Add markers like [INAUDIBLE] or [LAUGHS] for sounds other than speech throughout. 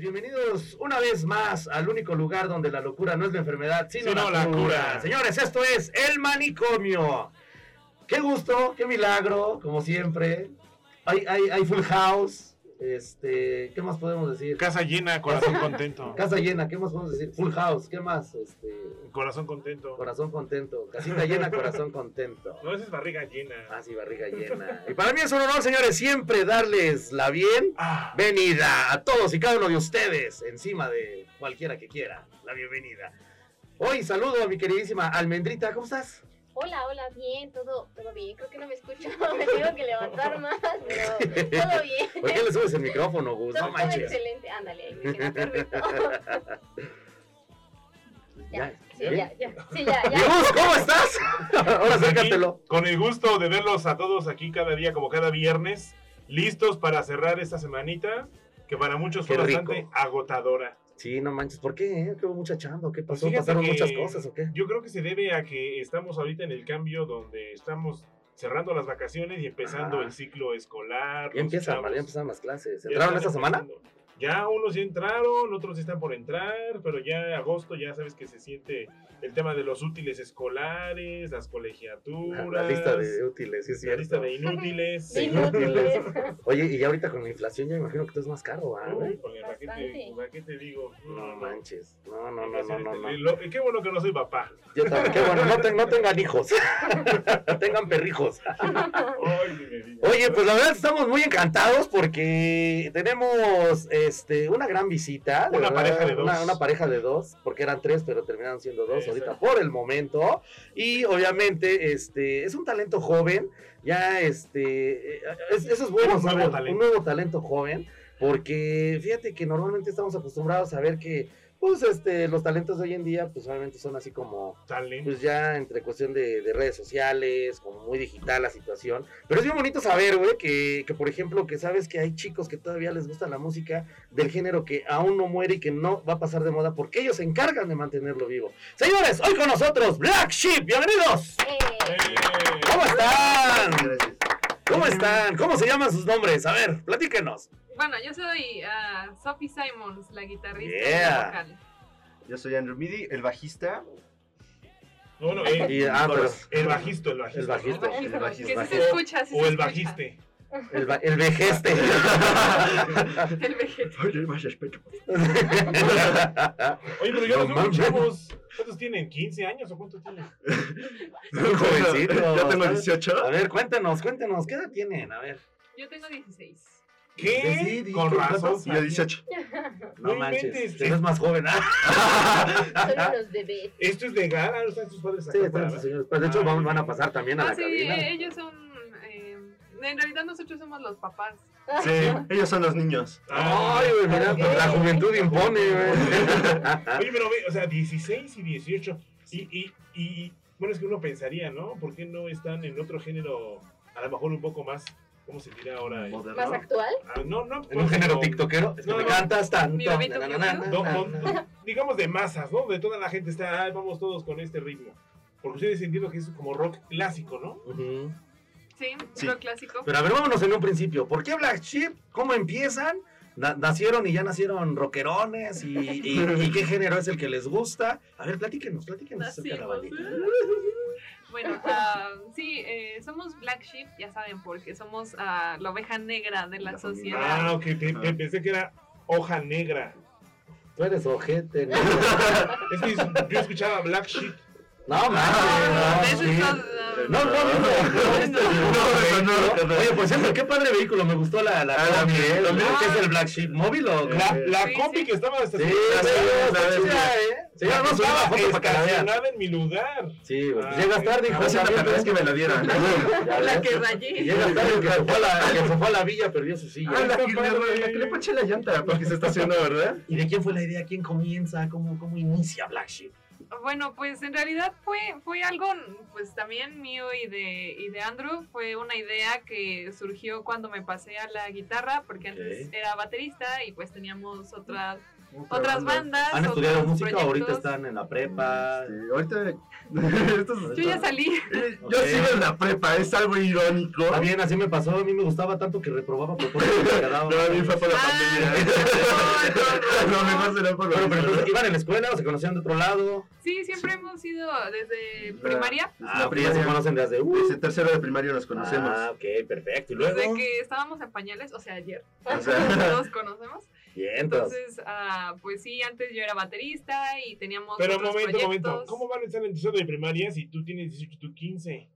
Bienvenidos una vez más al único lugar donde la locura no es la enfermedad, sino, Sino la, la cura. cura. Señores, esto es El Manicomio. Qué gusto, qué milagro, como siempre. Hay, hay, hay full house. Este, ¿qué más podemos decir? Casa llena, corazón contento. [LAUGHS] Casa llena, ¿qué más podemos decir? Full house, ¿qué más? Este, Corazón contento. corazón contento. Casita llena, corazón contento. No, esa es barriga llena. Ah, sí, barriga llena. Y para mí es un honor, señores, siempre darles la bien. Ah, a todos y cada uno de ustedes, encima de cualquiera que quiera, la bienvenida. Hoy saludo a mi queridísima Almendrita, ¿cómo estás? Hola, hola, bien, todo, todo bien. Creo que no me escucho, [LAUGHS] me tengo que levantar más, pero todo bien. [LAUGHS] ¿Por qué le subes el micrófono, Gus? No manches. excelente, ándale, ahí me queda perfecto. Ya, Ya, sí, ya, ya, sí, ya, ya. Gus, ¿cómo estás? Ahora aquí, acércatelo. con el gusto de verlos a todos aquí cada día, como cada viernes, listos para cerrar esta semanita, que para muchos fue bastante agotadora. Sí, no manches, ¿por qué? eh? ¿Qué hubo mucha chamba? ¿Qué Pues pasó? ¿Pasaron muchas cosas o qué? Yo creo que se debe a que estamos ahorita en el cambio donde estamos cerrando las vacaciones y empezando el ciclo escolar. Ya empiezan, chavos ya empezaron las clases. ¿Entraron esta semana? empezando. Ya unos ya entraron, otros están por entrar, pero ya agosto ya sabes que se siente el tema de los útiles escolares, las colegiaturas, La lista de útiles, sí es la lista de inútiles. De inútiles. [LAUGHS] Oye, y ya ahorita con la inflación ya me imagino que todo es más caro, ¿ah, porque ¿para qué, te, para qué te digo? No manches. No, no, no, no, no, este- no. lo- Qué bueno que no soy papá. Yo también, qué bueno, no, ten- no tengan hijos. [LAUGHS] tengan perrijos. Oye, pues la verdad estamos muy encantados porque tenemos este una gran visita. de Una verdad, pareja de dos. Una, una pareja de dos, porque eran tres, pero terminaron siendo dos ahorita por el momento. Y obviamente, este, es un talento joven. Ya, este, eh, es- eso es bueno, Un nuevo saber, talento. un nuevo talento joven. Porque fíjate que normalmente estamos acostumbrados a ver que, pues, este, los talentos de hoy en día, pues, obviamente son así como Talento. pues ya entre cuestión de, de redes sociales, como muy digital la situación. Pero es bien bonito saber, güey, que, que por ejemplo, que sabes que hay chicos que todavía les gusta la música del género que aún no muere y que no va a pasar de moda porque ellos se encargan de mantenerlo vivo. Señores, hoy con nosotros, Black Sheep, bienvenidos. Eh, ¿Cómo están? ¿Cómo están? ¿Cómo se llaman sus nombres? A ver, platíquenos. Bueno, yo soy ah, Sophie Simons, la guitarrista y Yeah. la vocal. Yo soy Andrew Midi, el bajista. no, no, eh, Y, ah, pero el bajisto, el bajista. El ¿no? bajista. Bajista, el bajista. Que sí se escucha, sí O se el escucha. bajiste. el, va- el vejeste. [LAUGHS] El vejete. Oye, más respeto. [LAUGHS] Oye, pero yo No los chavos. ¿Cuántos tienen? ¿15 años o cuántos tienen? Ya tengo 18. A ver, cuéntanos, cuéntanos, ¿qué edad tienen? A ver. Yo tengo 16. ¿Qué? Sí, sí, Con ¿qué razón. pasa? Yo 18. No, No manches, eres más joven. ¿ah? [LAUGHS] son unos bebés. Esto es legal, ah, están sus padres acá. Sí, están sus señores. Pues, de hecho, van, van a pasar también a Ah, la sí, cabina. ellos son. eh, en realidad, nosotros somos los papás. Sí, [LAUGHS] ellos son los niños. Ah, Ay, güey, mira, pues, la juventud impone, güey. [LAUGHS] Oye, pero ve, o sea, 16 y 18. Y, y, y, bueno, es que uno pensaría, ¿no? ¿Por qué no están en otro género, a lo mejor un poco más, ¿cómo se dirá ahora? Eh, ¿Más Moderno. actual? ah, no, no. En un género no, tiktokero, es que No, me no. cantas tanto. Digamos de masas, ¿no? De toda la gente está, "Ay, vamos todos con este ritmo. Porque ustedes entiendo que es como rock clásico, ¿no? Sí, Sí. lo clásico. Pero a ver, vámonos en un principio. ¿Por qué Black Sheep? ¿Cómo empiezan? Na- nacieron y ya nacieron rockerones y, y- y qué género es el que les gusta. A ver, platíquenos, platíquenos acerca de la Nacimos. Bueno, ah, sí, eh, somos Black Sheep, ya saben, porque somos ah, la oveja negra de la La sociedad. Ah, ok, Ah. pensé que era hoja negra. Tú eres ojete, ¿no? [LAUGHS] Es que yo escuchaba Black Sheep. No, No, mames, no, no, No, no, no, no, es el No, Oye, por cierto, qué padre vehículo, me gustó la, la Ah, la combi, ¿eh? también. ¿Qué es el Black Sheep? ¿Móvil o qué? La, la Sí, combi sí. que estaba hasta Sí, sí, sí, ¿eh? Que subir la estaba foto que estacionada en mi lugar. Sí, güey, pues Ah, llegas tarde, hijo. No sé la también, primera vez que me ¿no? la dieron. Ya [LAUGHS] La que rayé. llegas tarde, que se fue a la, el [LAUGHS] que se fue a la villa perdió su silla. Ah, la que, que le ponché la llanta porque se estacionó, ¿verdad? ¿Y de quién fue la idea? ¿Quién comienza? ¿Cómo, cómo inicia Black Sheep? Bueno, pues en realidad fue, fue algo, pues también mío y de, y de Andrew. Fue una idea que surgió cuando me pasé a la guitarra, porque antes era baterista y pues teníamos otras, otras bandas. ¿Han estudiado otros música? ¿Ahorita proyectos. están en la prepa? Sí, ahorita. [LAUGHS] estos- Yo ya salí. [LAUGHS] Yo Ok. sigo en la prepa, es algo irónico. Está bien, así me pasó. A mí me gustaba tanto que reprobaba propuestas que me. [LAUGHS] No, a mí fue por la Ah, pandemia. no, no, no. mejor será por la Bueno, pero entonces. ¿iban en la escuela o se conocían de otro lado? Sí, siempre hemos ido desde primaria, Desde Ah, ok, ya se primaria. conocen desde... Uh, Desde tercero de primaria nos conocemos. Ah, ok, perfecto. ¿Y luego? desde que estábamos en pañales, o sea, ayer. O sea, Nos conocemos. Entonces. Ah, pues sí, antes yo era baterista y teníamos Pero otros momento, momento. proyectos. ¿Cómo van a estar en tercero de primaria si tú tienes 18 y tú 15?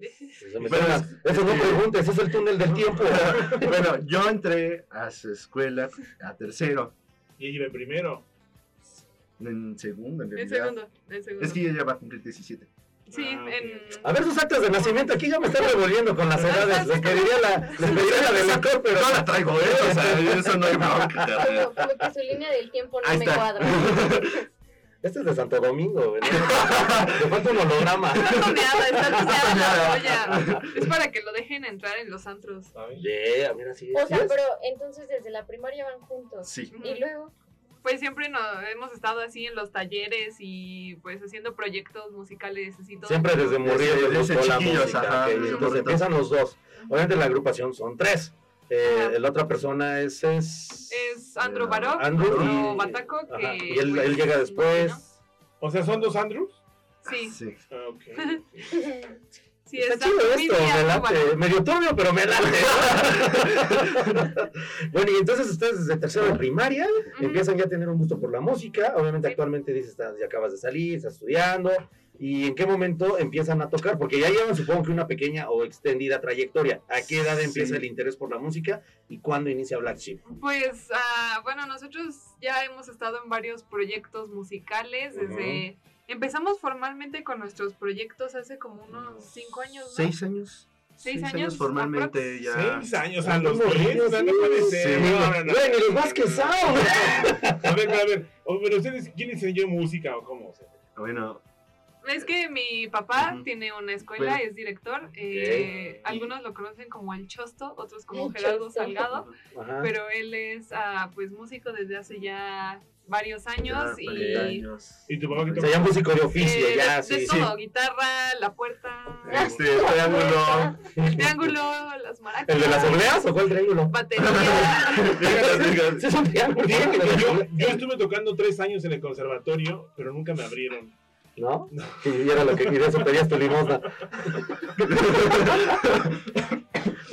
Eso, [LAUGHS] me Pero suena- es- eso no preguntes, es el túnel del tiempo. [LAUGHS] bueno, yo entré a su escuela a tercero. Y ella iba en primero. En segundo, en realidad. segundo, el segundo. Es que ella ya va a cumplir 17. Sí, Ah, en... A ver sus actas de nacimiento, aquí ya me están revolviendo con las edades. Les pediría la, les pediría la del lector, pero No la traigo, ¿eh? O sea, [LAUGHS] eso no hay bronca. Como, como que su línea del tiempo no Ahí me está. cuadra. [LAUGHS] Este es de Santo Domingo. [LAUGHS] Le falta un holograma. Está toneada, está toneada. Es para que lo dejen entrar en los antros. ¿sabes? Yeah, mira, sí. O sí sea, es. pero entonces desde la primaria van juntos. Sí. Y luego, Pues siempre nos hemos estado así en los talleres y pues haciendo proyectos musicales así todo. Siempre desde Desde- les gustó la chiquillos, música. ajá, Entonces empiezan los dos. Obviamente la agrupación son tres. Eh, la otra persona es... es... Es Andrew Eh, Baró, Andrew y- Bataco, que y él, pues, él llega después. O sea, ¿son dos Andrews? Sí, Sí. Ah, ok. [LAUGHS] sí, Está es chido esto, me late. Medio turbio, pero me late. [LAUGHS] bueno, y entonces ustedes desde tercero de primaria empiezan ya a tener un gusto por la música. Obviamente actualmente dices, estás, ya acabas de salir, estás estudiando. ¿Y en qué momento empiezan a tocar? Porque ya llevan, supongo que una pequeña o extendida trayectoria. ¿A qué edad empieza el interés por la música y cuándo inicia Black Sheep? Pues, ah, bueno, nosotros ya hemos estado en varios proyectos musicales desde... Empezamos formalmente con nuestros proyectos hace como unos cinco años, ¿no? ¿Seis años? Seis años, formalmente ya. Seis años a los Somos 10. niños, No, sí. no puede ser. Sí. No, no, no. Güey, ni los Vázquez Sound. [LAUGHS] A ver, a ver. O, Pero ustedes, ¿quién enseñó música o cómo? O sea, Bueno, Es que mi papá tiene una escuela, Bueno. es director. eh, algunos lo conocen como el Chosto, otros como El Gerardo Chosto. Salgado. Ajá. Pero él es ah, pues músico desde hace ya varios años ya, y 40 años. ¿Y tu papá qué O sea, ya músico de oficio, eh, ya, de, sí. de todo, guitarra, la puerta, Este, [LAUGHS] triángulo. el triángulo, las maracas, ¿El de las obleas o cuál triángulo? batería. [LAUGHS] Sí, es un triángulo. Fíjate que yo, yo [LAUGHS] estuve tocando tres años en el conservatorio, pero nunca me abrieron. ¿No? Y era lo que eso pedías tu limosna.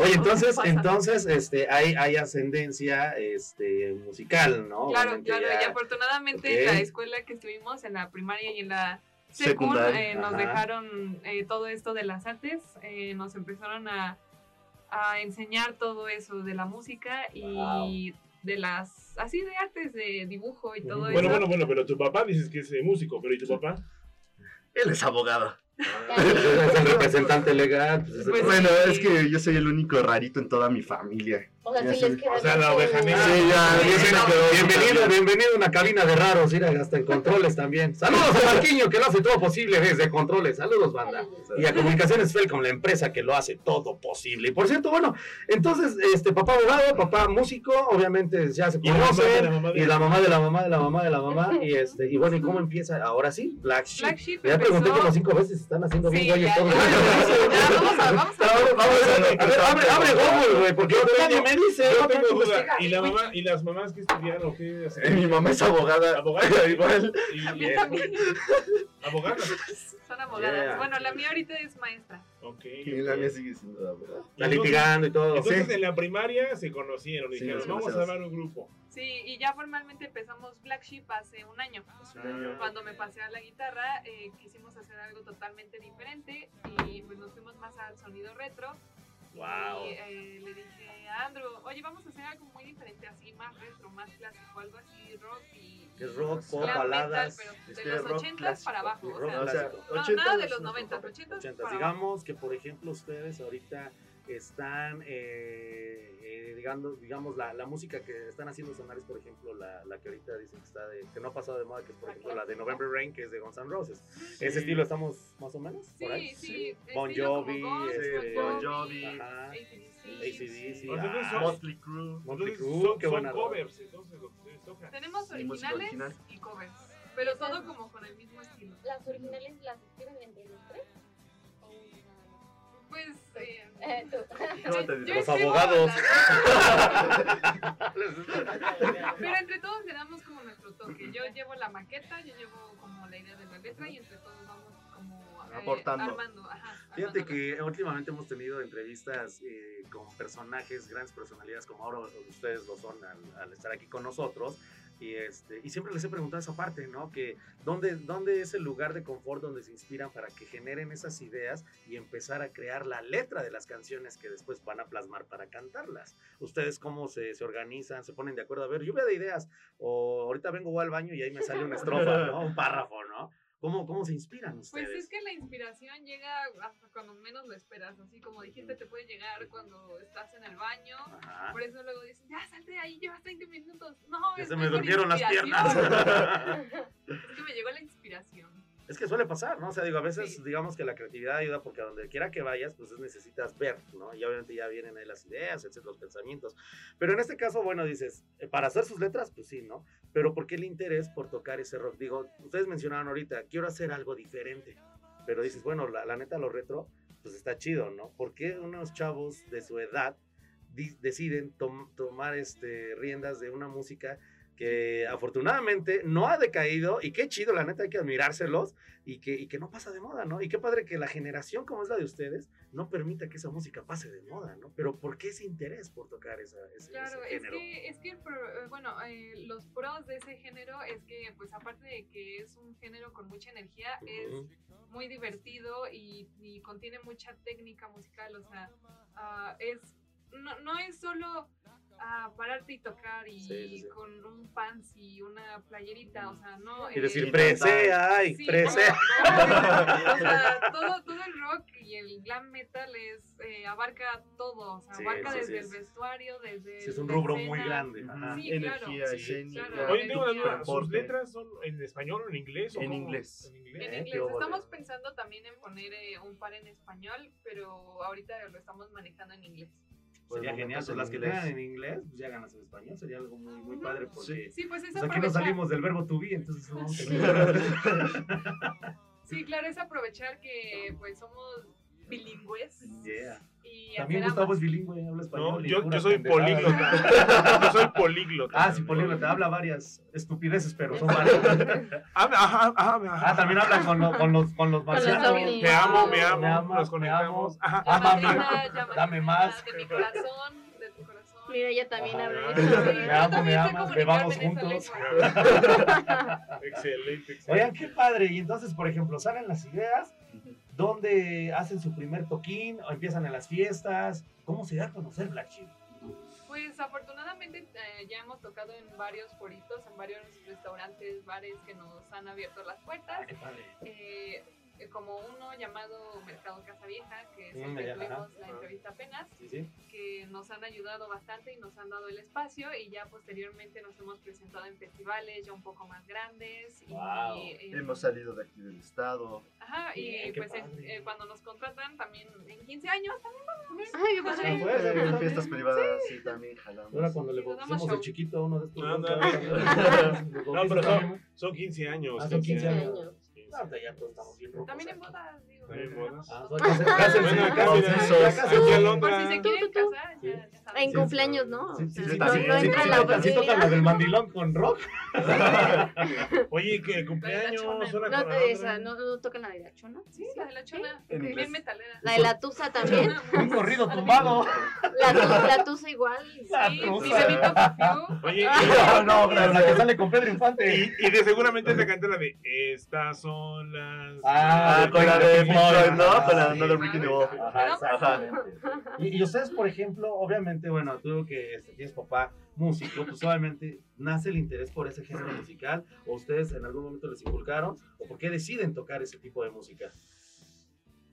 Oye, entonces, entonces, este, hay, hay ascendencia, este, musical, ¿no? Claro, Obviamente claro, ya- y afortunadamente en la escuela que estuvimos, en la primaria y en la secund, Secundaria, eh, nos dejaron eh, todo esto de las artes, eh, nos empezaron a, a enseñar todo eso de la música y de las, así de artes, de dibujo y todo. Bueno, eso. bueno, bueno, pero tu papá dices que es eh, músico, pero ¿y tu papá? Él es abogado. Es el [LAUGHS] representante legal. pues, Pues Bueno, sí. es que yo soy el único rarito en toda mi familia. O sea, si les queda O la oveja negra. Sí, ya, Bienvenido, bienvenido a una cabina de raros, mira, hasta en controles también. Saludos a Marquiño, que lo hace todo posible desde controles. Saludos, banda. Y a Comunicaciones Felcom, la empresa que lo hace todo posible. Y por cierto, bueno, entonces, este, papá abogado, papá músico, obviamente ya se Y la mamá de conocen. la mamá de Y la- mamá de la mamá de la mamá de la mamá. Y este, y bueno, ¿y cómo empieza? Ahora sí, Black Sheep. Black Sheep Ya pregunté empezó- como cinco veces, están haciendo bien ya, ya, vamos a, ver, abre, abre Google, güey, porque Yo me dice. Yo tengo duda. ¿Y la mamá y las mamás que estudiaron o qué hacen? Eh, Mi mamá es abogada. [LAUGHS] Abogada. [LAUGHS] Igual. Y- A mí también. Abogada. [LAUGHS] Son abogadas. Yeah. Bueno, la mía ahorita es maestra. Ok. Y la mía sigue siendo verdad. Está litigando y todo. Entonces Sí. en la primaria se conocieron Sí, dijeron, vamos a armar un grupo. Sí, y ya formalmente empezamos Black Sheep hace un año. Ah. Cuando me pasé a la guitarra, eh, quisimos hacer algo totalmente diferente y pues nos fuimos más al sonido retro. Wow. Y eh, le dije a Andrew, oye, vamos a hacer algo muy diferente, así más retro, más clásico, algo así rock y. Que rock, pop, baladas. pero de los rock 80 clásico, para abajo. O sea, no, 80 nada de los 90, 80 80. para abajo. Digamos que, por ejemplo, ustedes ahorita están, eh, eh, digamos, digamos la, la música que están haciendo sonar es, por ejemplo, la, la que ahorita dicen que está de, que no ha pasado de moda, que es, por ejemplo, la de November Rain, que es de Guns N' Roses. ¿Ese estilo estamos más o menos? por ahí? Sí, sí. Bon como Jovi, este, Bon Jovi, Ajá. AC/DC. Motley Crue. Motley Crue, son, qué buena covers, entonces lo que ustedes tocan. Tenemos Sí, originales original. y covers, pero todo como con el mismo estilo. ¿Las originales las escriben entre los tres? Pues, eh, Eh. Los abogados. [LAUGHS] Pero entre todos le damos como nuestro toque. Yo llevo la maqueta, yo llevo como la idea de la letra y entre todos vamos como eh, Aportando. armando. Ajá, Fíjate armando. que últimamente hemos tenido entrevistas eh, con personajes, grandes personalidades como ahora ustedes lo son al, al estar aquí con nosotros. Y, este, y siempre les he preguntado esa parte, ¿no? Que ¿dónde, ¿dónde es el lugar de confort donde se inspiran para que generen esas ideas y empezar a crear la letra de las canciones que después van a plasmar para cantarlas? ¿Ustedes cómo se, se organizan? ¿Se ponen de acuerdo? A ver, lluvia de ideas. O ahorita vengo voy al baño y ahí me sale una [LAUGHS] estrofa, ¿no? Un párrafo, ¿no? ¿Cómo, cómo se inspiran ustedes? Pues es que la inspiración llega hasta cuando menos lo esperas. Así como dijiste, te puede llegar cuando estás en el baño. Ajá. Por eso luego dicen, ya salte de ahí, llevas 30 minutos. No, Ya se me durmieron las inspiración". piernas. [LAUGHS] Es que me llegó la inspiración. Es que suele pasar, ¿no? O sea, digo, a veces Sí. digamos que la creatividad ayuda porque a donde quiera que vayas, pues necesitas ver, ¿no? Y obviamente ya vienen ahí las ideas, etcétera, los pensamientos. Pero en este caso, bueno, dices, eh, para hacer sus letras, pues sí, ¿no? Pero ¿por qué el interés por tocar ese rock? Digo, ustedes mencionaron ahorita, quiero hacer algo diferente. Pero dices, bueno, la, la neta, lo retro, pues está chido, ¿no? ¿Por qué unos chavos de su edad deciden tom- tomar este, riendas de una música que afortunadamente no ha decaído y qué chido, la neta hay que admirárselos y que, y que no pasa de moda, ¿no? Y qué padre que la generación como es la de ustedes no permita que esa música pase de moda, ¿no? Pero ¿por qué ese interés por tocar esa, ese, Claro, ese es género? que, es que el pro- eh, bueno, eh, los pros de ese género es que, pues aparte de que es un género con mucha energía, es muy divertido y, y contiene mucha técnica musical, o sea, ah, es no, no es solo ah, pararte y tocar y Sí, sí, sí. con un pants y una playerita, o sea, no... Y eh, decir, y presea, ay, Sí, presea. no, no, o sea, todo, todo el rock y el glam metal es, eh, abarca todo, o sea, Sí, abarca sí, desde sí, el es- vestuario, desde Sí, es un rubro escena. muy grande. ajá. Sí, Energía claro. escénica. claro. Oye, tengo una duda, ¿sus letras son en español o en inglés? o En inglés. En En inglés. ¿Eh? inglés, estamos pensando también en poner eh, un par en español, pero ahorita lo estamos manejando en inglés. Por el Sería genial, es pues las que tengan en inglés, pues ya ganas en español, sería algo muy, muy padre porque Sí, pues es pues aquí no salimos del verbo to be, entonces [LAUGHS] no Sí, claro, es aprovechar que pues somos bilingües. Yeah. Y También Gustavo es bilingüe, habla español. No, yo, soy políglota. [LAUGHS] yo soy políglota. Ah, sí, políglota, habla varias estupideces, pero son varias. Ah, ajá, ajá, ajá. Ah, también habla con, lo- con los, con los marcianos. Te amo, me Me amo, nos conectamos. amo. Ah, [LAUGHS] dame de mi más. De mi corazón, de tu corazón. Mira, ella también Ajá. habla Me amo, me amas, bebamos juntos. [LAUGHS] Excelente, excelente. Oigan, qué padre. Y entonces, por ejemplo, salen las ideas, ¿dónde hacen su primer toquín? ¿O empiezan en las fiestas? ¿Cómo se da a conocer Black Sheep? Pues afortunadamente eh, ya hemos tocado en varios foritos, en varios restaurantes, bares que nos han abierto las puertas. Ah, qué padre. Eh, eh, como uno llamado Mercado Casa Vieja, que es el que tuvimos ajá. la entrevista apenas, Sí, sí. que nos han ayudado bastante y nos han dado el espacio y ya posteriormente nos hemos presentado en festivales ya un poco más grandes. Y, Wow. eh, Hemos salido de aquí del estado. Ajá, y Bien, qué pues en- padre. eh, cuando nos contratan también en 15 años también Ay, qué Ah, padre. pues, En fiestas privadas sí también jalamos. Ahora cuando le Sí, el show. chiquito a uno de estos. No, no, ¿los [LAUGHS] No, bautizas pero son, son 15 años. Ah, son 15 años. Ya todos estamos bien rocos También en bodas, digo. También bodas. Ah, aquí Por si se quieren casar, ya, ya saben. En cumpleaños, ¿no? Sí, la del mandilón con rock. [LAUGHS] Oye, que cumpleaños, No, esa, no, no tocan la de la chona. Sí, la de la chona. Bien metalera. La de la tusa también. [LAUGHS] Un corrido tumbado. La, tu- la tusa Sí, sí. Oye, No, no, pero la que sale con Pedro Infante. y, y de seguramente esa canta la de Estas son las. Ah, con la de Floyd, ¿no? Con la Ah, de exactamente. Y, ustedes, por ejemplo, obviamente, bueno, tú que este, tienes papá músico, pues obviamente nace el interés por ese género musical, o ustedes en algún momento les inculcaron, o por qué deciden tocar ese tipo de música.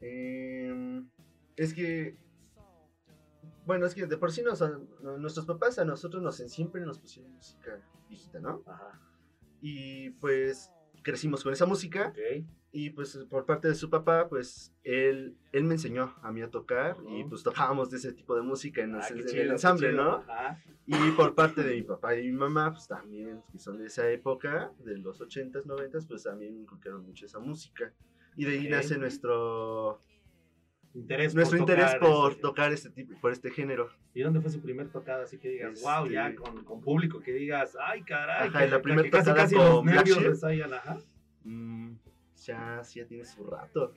Eh, es que. Bueno, es que de por sí nos, nuestros papás a nosotros nos siempre nos pusieron música viejita, ¿no? Ajá, Y pues crecimos con esa música. ok. Y pues por parte de su papá, pues él, él me enseñó a mí a tocar. Y Ujú. pues tocábamos de ese tipo de música en, Ah, los- qué en chido, el ensamble, chido. ¿no? Ajá. Y por parte de mi papá y mi mamá, pues también, que son de esa época, de los 80s, 90s, pues también me inculcaron mucho esa música. Y de ahí Ok. nace nuestro, Interés nuestro por interés tocar por ese- tocar este tipo, por este género. ¿Y dónde fue su primer tocada? Así que digas, wow, Este- ya con, con público, que digas, ay, caray. Ajá, que, la primer casi, tocada casi con nervios ajá. Mm, ya, sí, ya tiene su rato.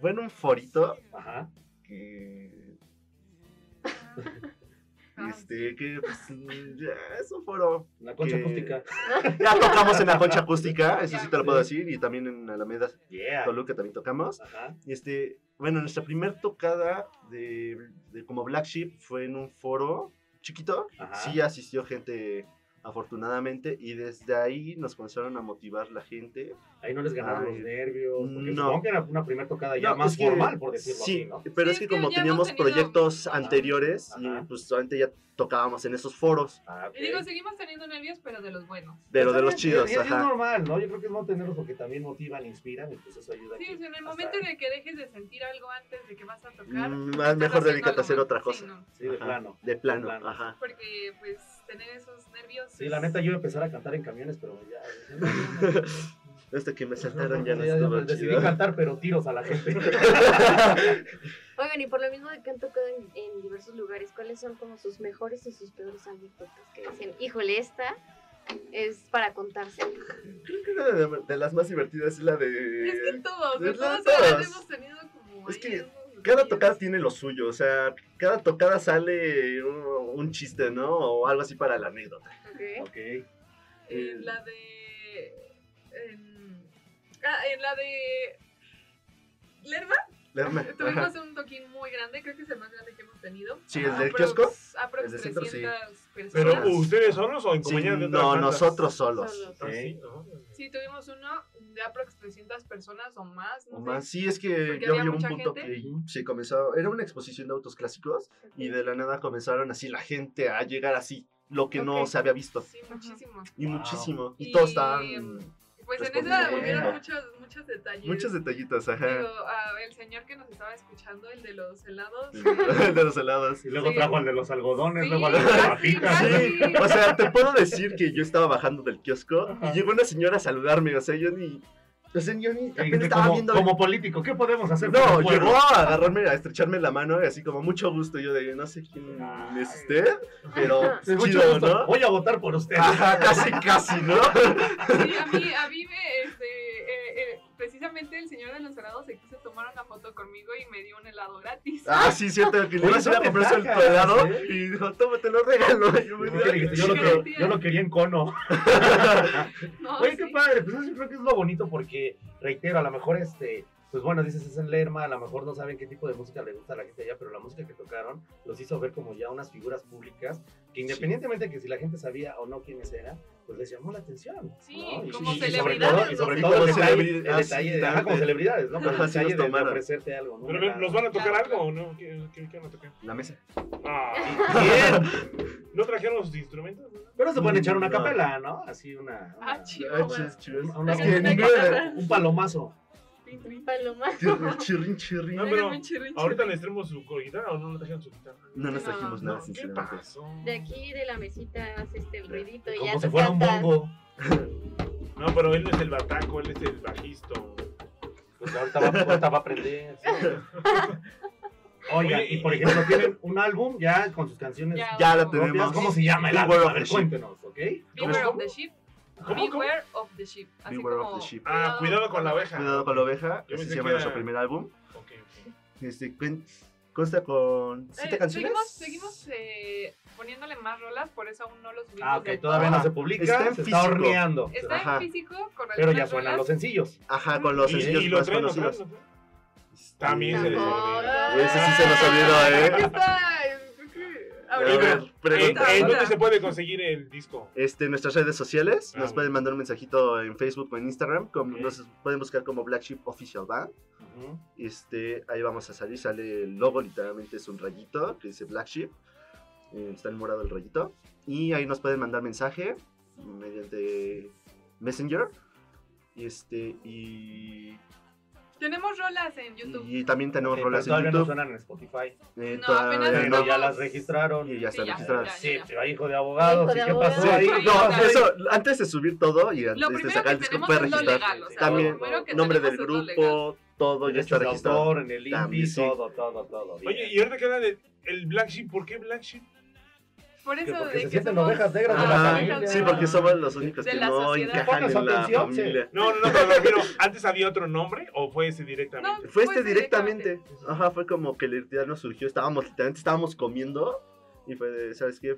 Fue en un forito Ajá. que, [LAUGHS] este, que pues, ya es un foro. La concha Que- acústica. [LAUGHS] Ya tocamos en la concha acústica, eso sí te lo puedo decir, y también en Alameda Yeah. Toluca también tocamos. Ajá. Y este, bueno, nuestra primer tocada de, de como Black Sheep fue en un foro chiquito. Ajá. Sí asistió gente afortunadamente y desde ahí nos comenzaron a motivar la gente. Ahí no les ganaron Ay, los nervios. Porque no. supongo que era una primera tocada ya No, más es que- formal, por decirlo sí, así, ¿no? pero Sí, es que como teníamos tenido- proyectos Ajá. anteriores Ajá. y pues solamente ya tocábamos en esos foros Ah, ok. Y digo, seguimos teniendo nervios, pero de los buenos. de lo de los bien, chidos, y es, y es ajá. normal, ¿no? Yo creo que es no tenerlos porque también motivan, inspiran y pues eso ayuda. Sí, que o sea, en el hasta- momento en el que dejes de sentir algo antes de que vas a tocar, Mm, más mejor dedícate a hacer otra Sí, cosa. no, Sí, de Ajá, plano. De plano, De plano. ajá. porque pues tener esos nervios. Sí, es- la neta yo iba a empezar a cantar en camiones, pero ya. [LAUGHS] Hasta que me saltaron ya no estuvo decidí chido. cantar, pero tiros a la gente. [LAUGHS] Oigan, y por lo mismo de que han tocado en, en diversos lugares, ¿cuáles son como sus mejores y sus peores anécdotas? Que dicen, híjole, esta es para contarse. Creo que una de, de las más divertidas es la de... Es que todos, de todos todos. hemos tenido como. Es que Cada tocada tiene lo suyo, o sea, cada tocada sale un, un chiste, ¿no? O algo así para la anécdota. Ok. ok. En la de. En, ah, en la de. Lerma, Lerma, tuvimos ajá. un toquín muy grande, creo que es el más grande que hemos tenido. Sí, el del kiosco. Aprox El del centro, sí. 300 Pero personas. ustedes solos o en Sí, compañía de otras no, nosotros solos. Solos. Ah, sí. Sí, tuvimos uno de aprox 300 personas o más. No O sé. más, sí, es que Porque yo había vi un punto gente. que se comenzó, era una exposición de autos clásicos y de la nada comenzaron así la gente a llegar así, lo que no se había visto. Sí, muchísimo. Y Wow. muchísimo. Y, Y- todos estaban Pues en esa hubieron muchos, muchos detalles. muchos detallitos, Digo, ajá. el señor que nos estaba escuchando, el de los helados. de los helados. Y luego Sí. trajo al de los algodones, Sí, luego al de las papitas. o sea, te puedo decir que yo estaba bajando del kiosco y llegó una señora a saludarme, o sea, yo ni, sea, yo ni apenas estaba como, viendo. como político, ¿qué podemos hacer? No, llegó a agarrarme, a estrecharme la mano y así como mucho gusto. Yo de, no sé quién es usted, pero Sí, mucho chido, gusto. ¿no? Voy a votar por usted. Ajá, casi, casi, ¿no? Sí, a mí, a mí me, este, precisamente el señor de los helados se quiso tomar una foto conmigo y me dio un helado gratis. Ah, [LAUGHS] sí, cierto, que le Oye, iba a comprarse el helado ¿eh? y dijo, tómate lo regalo. Yo me dije, yo lo "Chido". que- yo lo quería en cono. [LAUGHS] No, Oye, qué padre, pues eso yo creo que es lo bonito porque, reitero, a lo mejor este, pues bueno, dices es en Lerma, a lo mejor no saben qué tipo de música le gusta a la gente allá, pero la música que tocaron los hizo ver como ya unas figuras públicas que independientemente de que si la gente sabía o no quiénes eran, pues les llamó la atención. Sí, ¿no? Y- como y- y sobre celebridades, todo, y sobre ¿no? todo el Como detalle, el ah, detalle sí, de, ajá, como de- celebridades, ¿no? Pero el sí detalle de- ofrecerte algo, ¿no? ¿Pero nos van a tocar Claro, algo o no? ¿Qué, qué, qué van a tocar? La mesa. Ah, Bien, ¿No trajeron sus instrumentos? pero se pueden echar una No. capela, ¿no? Así una... Ah, una- chido. Ah, un palomazo. Paloma. [LAUGHS] Chirrin, chirrin, chirrin. No, pero ¿Ahorita chirrin. les traemos su guitarra o no le trajeron su guitarra? No nos No, trajimos no, nada, ¿Qué sinceramente. pasó? De aquí de la mesita hace este el ruidito y ya Como si fuera un bongo. [LAUGHS] No, pero él no es el bataco, él es el bajista. Pues ahorita va, ahorita va a aprender. sí. [LAUGHS] Oigan, Oye, y por ejemplo, tienen un álbum ya con sus canciones Ya, Ya la tenemos. ¿Cómo se llama el álbum? A ver, cuéntenos, ¿ok? Of the sheep. ¿Cómo, cómo? Beware of the sheep. Así Beware of como, the sheep. Ah, cuidado con la oveja. Cuidado con la oveja. Yo Ese pensé se llama que nuestro era- primer álbum. Ok, ok. Este, consta con siete Eh, canciones. Seguimos, seguimos eh, poniéndole más rolas, por eso aún no los subimos. Ah, ok, todavía todo. no se publica, Está en se está horneando. Está Ajá. en físico con Pero ya suenan rolas. los sencillos. Ajá, con los Y, sencillos y lo más traen, lo traen, conocidos. lo traen. También se les olvidó. Ese sí se nos olvidó, ¿eh? Aquí está. A ver, ¿En, dónde se puede conseguir el disco? Este, nuestras redes sociales, Ah, nos bueno. pueden mandar un mensajito en Facebook o en Instagram, como, nos pueden buscar como Black Sheep Official Band, este, ahí vamos a salir, sale el logo, literalmente es un rayito que dice Black Sheep, eh, está en morado el rayito, y ahí nos pueden mandar mensaje mediante Messenger, y este, y, Tenemos rolas en YouTube. y también tenemos rolas pero en todavía no YouTube, suenan en Spotify. eh, No, todavía apenas no. Pero ya las registraron. y ya Sí, están ya, registradas. ya, Sí, ya. pero hijo de abogados, Hijo ¿y de qué pasó abogado. ahí? No, ya. eso, antes de subir todo y Lo antes de primero sacar que el disco tenemos puede es lo registrar. legal, o sea, también lo primero que nombre tenemos del es lo legal. grupo, todo ya está Derechos de registrado. autor, en el También, INPI, sí. todo, todo, todo. bien. Oye, y ahorita que habla de el Black Sheep, ¿por qué Black Sheep? Por eso Que porque de se que sienten somos- ovejas negras de la familia. Sí, porque somos los únicos que la no encajan en la atención, sí. familia. No, no, no, pero refiero, ¿antes había otro nombre o fue ese directamente? No, Fue este directamente. Ajá, fue como que el idea nos surgió. Estábamos, literalmente estábamos comiendo. Y fue de, ¿sabes qué?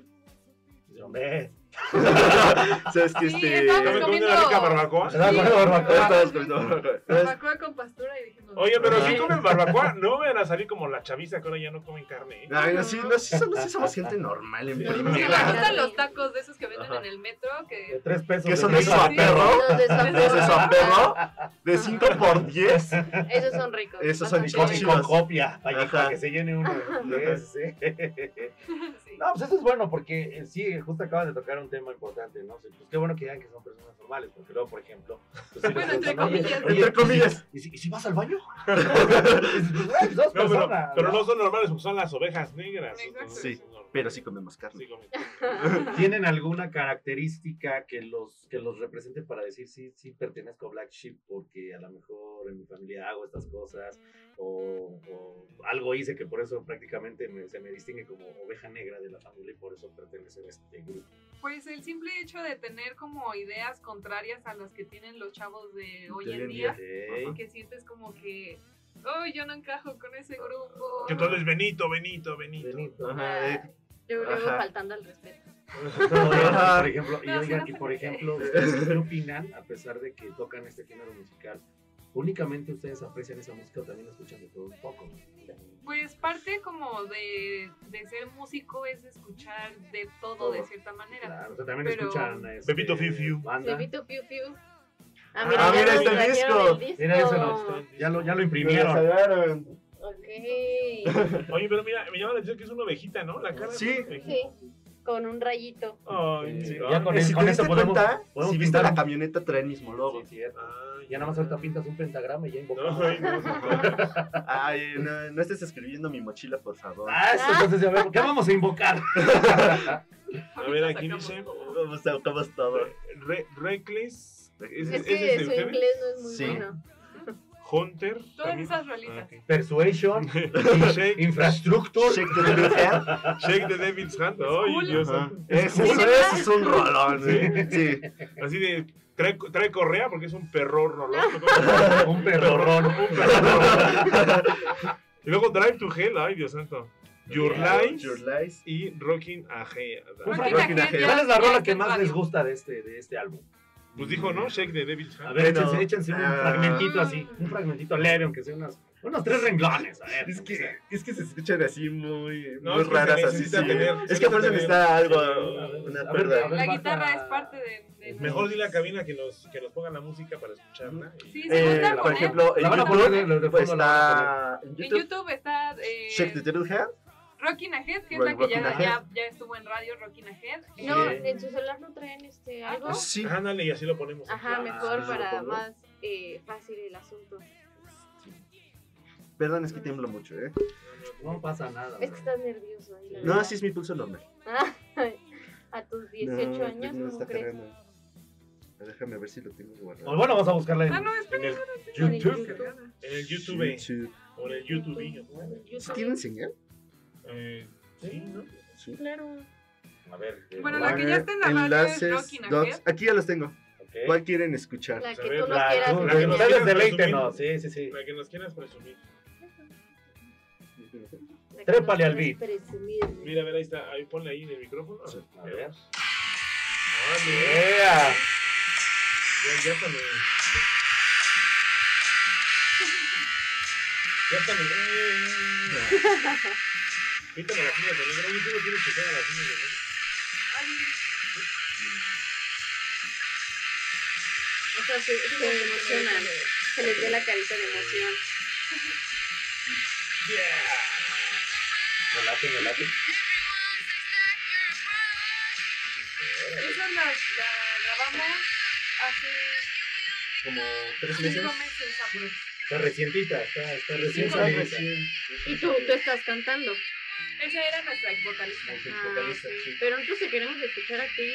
Hombre, [LAUGHS] ¿Sabes qué? Sí, Este. estábamos ¿Estaban comiendo una rica barbacoa? da con el barbacoa. Estábamos comiendo barbacoa. Barbacoa con pastura y dijimos. Oye, pero si comen barbacoa, no van a salir como la chaviza que ahora ya no comen carne. ¿eh? Ay, no, sí, no, sí, somos, sí somos gente normal en que primera. me gustan los tacos de esos que venden Ajá. en el metro. De Que... tres pesos. ¿Qué son de a perro? De Esos San ¿De perro? ¿De 5 por 10? Esos son ricos. Esos son bastante Con, copia, para que se llene uno. [LAUGHS] No, pues eso es bueno, porque eh, sí, justo acabas de tocar un tema importante, ¿no? Pues qué bueno que digan que son personas normales, porque luego, por ejemplo... pues, Bueno, entre preguntan, "Oye, comillas. oye, Entre comillas. ¿Y si, y si vas al baño? [LAUGHS] [LAUGHS] Pues, güey, dos No, pero, personas, pero no son normales, porque son las ovejas negras. Exacto. Sí. Pero sí comemos carne. Sí comen. [LAUGHS] ¿Tienen alguna característica que los, que los represente para decir sí, sí pertenezco a Black Sheep porque a lo mejor en mi familia hago estas cosas o, o algo hice que por eso prácticamente me- se me distingue como oveja negra de la familia y por eso pertenece a este grupo? Pues el simple hecho de tener como ideas contrarias a las que tienen los chavos de hoy en día, Ok. que sientes como que, oh, yo no encajo con ese grupo. Que todo es Benito, Benito, Benito. Benito. Ajá, eh, Yo faltando al respeto. [LAUGHS] Por ejemplo, y No, oigan, y por ejemplo, ¿ustedes [LAUGHS] qué opinan a pesar de que tocan este género musical? Únicamente ustedes aprecian esa música o también escuchan de todo un poco. Pues parte como de, de ser músico es escuchar de todo, de cierta manera. Claro, o sea, también Pero- escuchan este, Bebito Fiu Fiu. banda. Bebito Piu Piu. Ah, mira nos este trajeron disco. Mira, ese no, ya lo, ya lo imprimieron. Ok. Oye, pero mira, me llama la atención que es una ovejita, ¿no? La cara. Sí. con un rayito. Ay, Sí, ya con eso- si con eso podemos- cuenta, podemos si viste pintar la un- camioneta trae el mismo logo. Sí, cierto. Ay, Ya nada más ahorita pintas un pentagrama y ya invocamos. No, ay, no, no. Ay, no, no estés escribiendo mi mochila, por favor. Ah, eso, entonces ya vemos. ¿Qué vamos a invocar? [LAUGHS] A ver, aquí dice. Vamos a sacamos todo. Re Reckless. ¿Es, que ese de su ustedes? inglés no es muy Sí. bueno. Hunter. Todas también. esas rolitas. Ah, ok. Persuasion, [LAUGHS] Shake, Infrastructure. Shake the Devil Hand. Shake the Devil's Hand. Ay. Dios es un rolón, sí. sí. Así de. Trae, trae correa porque es un perro rolón. Un perrorrón. Un perro Y luego Drive to Hell. Ay, Dios santo. Your Lies Your lies. y Rocking Ahead. Un Rocking fragmento. Ahead ya- ¿Cuál es la rola que más les gusta de este, de este álbum? Pues dijo, ¿no? Shake the Devil's A Hand. ver, Bueno, échense, échense un ah. fragmentito así, un fragmentito leve, aunque sea unas, unos tres renglones. A ver, Es que, es que se escuchan así muy, No, muy es que raras así. sí. tener- es que por eso tener- necesita algo, A ver, una a ver, a ver. La guitarra es parte de... de Mejor dile a cabina que nos, que nos pongan la música para escucharla. Sí, sí, Eh, por ejemplo, en La a YouTube, los de la a está en En YouTube, está eh, Shake the Devil Hand. Rocking Ahead, que es la que ya, ya, ya estuvo en radio, Rocking Ahead. No, en su celular no traen este algo. Sí. Ándale, y así lo ponemos. aquí. Ajá, mejor sí, para más eh, fácil el asunto. Perdón, es que tiemblo mucho, ¿eh? No pasa nada. Es que estás nervioso ahí. la No, verdad. así es mi pulso normal. [LAUGHS] A tus 18 no, años, no ¿cómo está crees? cargando. Déjame ver si lo tengo guardado. O bueno, vamos a buscarla en, Ah, no, en espera. el Con el YouTube. YouTube. En el YouTube. YouTube. O en el YouTube. ¿Sí tienen señal? Eh, sí, ¿no? Sí. Claro. A ver. eh, Bueno, la- que ya está en la radio es Enlaces. Aquí ya los tengo. ¿Cuál quieren escuchar? La Pues, a que ver, tú nos La- quieras. tú- la que nos Ustedes quieras deleítenos. Sí, sí, sí. La que nos quieras presumir. Trépale al beat. presumir. Mira, a ver, ahí está. Ahí ponle ahí en el micrófono. Sí. A ver. Órale. Yeah. Ya, ya está. me- Ya está. [LAUGHS] me- Quítame las uñas de negro. Oye, tú no tienes que quedar las uñas de negro. O sea, se, se emocionan. Se les ve la carita de emoción. [LAUGHS] Me late, me late. Esa la, la grabamos hace Como tres meses. cinco meses. Está recientita, está, está recién. Y tú, tú estás cantando. Esa era nuestra vocalista. Ah, vocalista, sí. Pero nosotros te queremos escuchar a ti.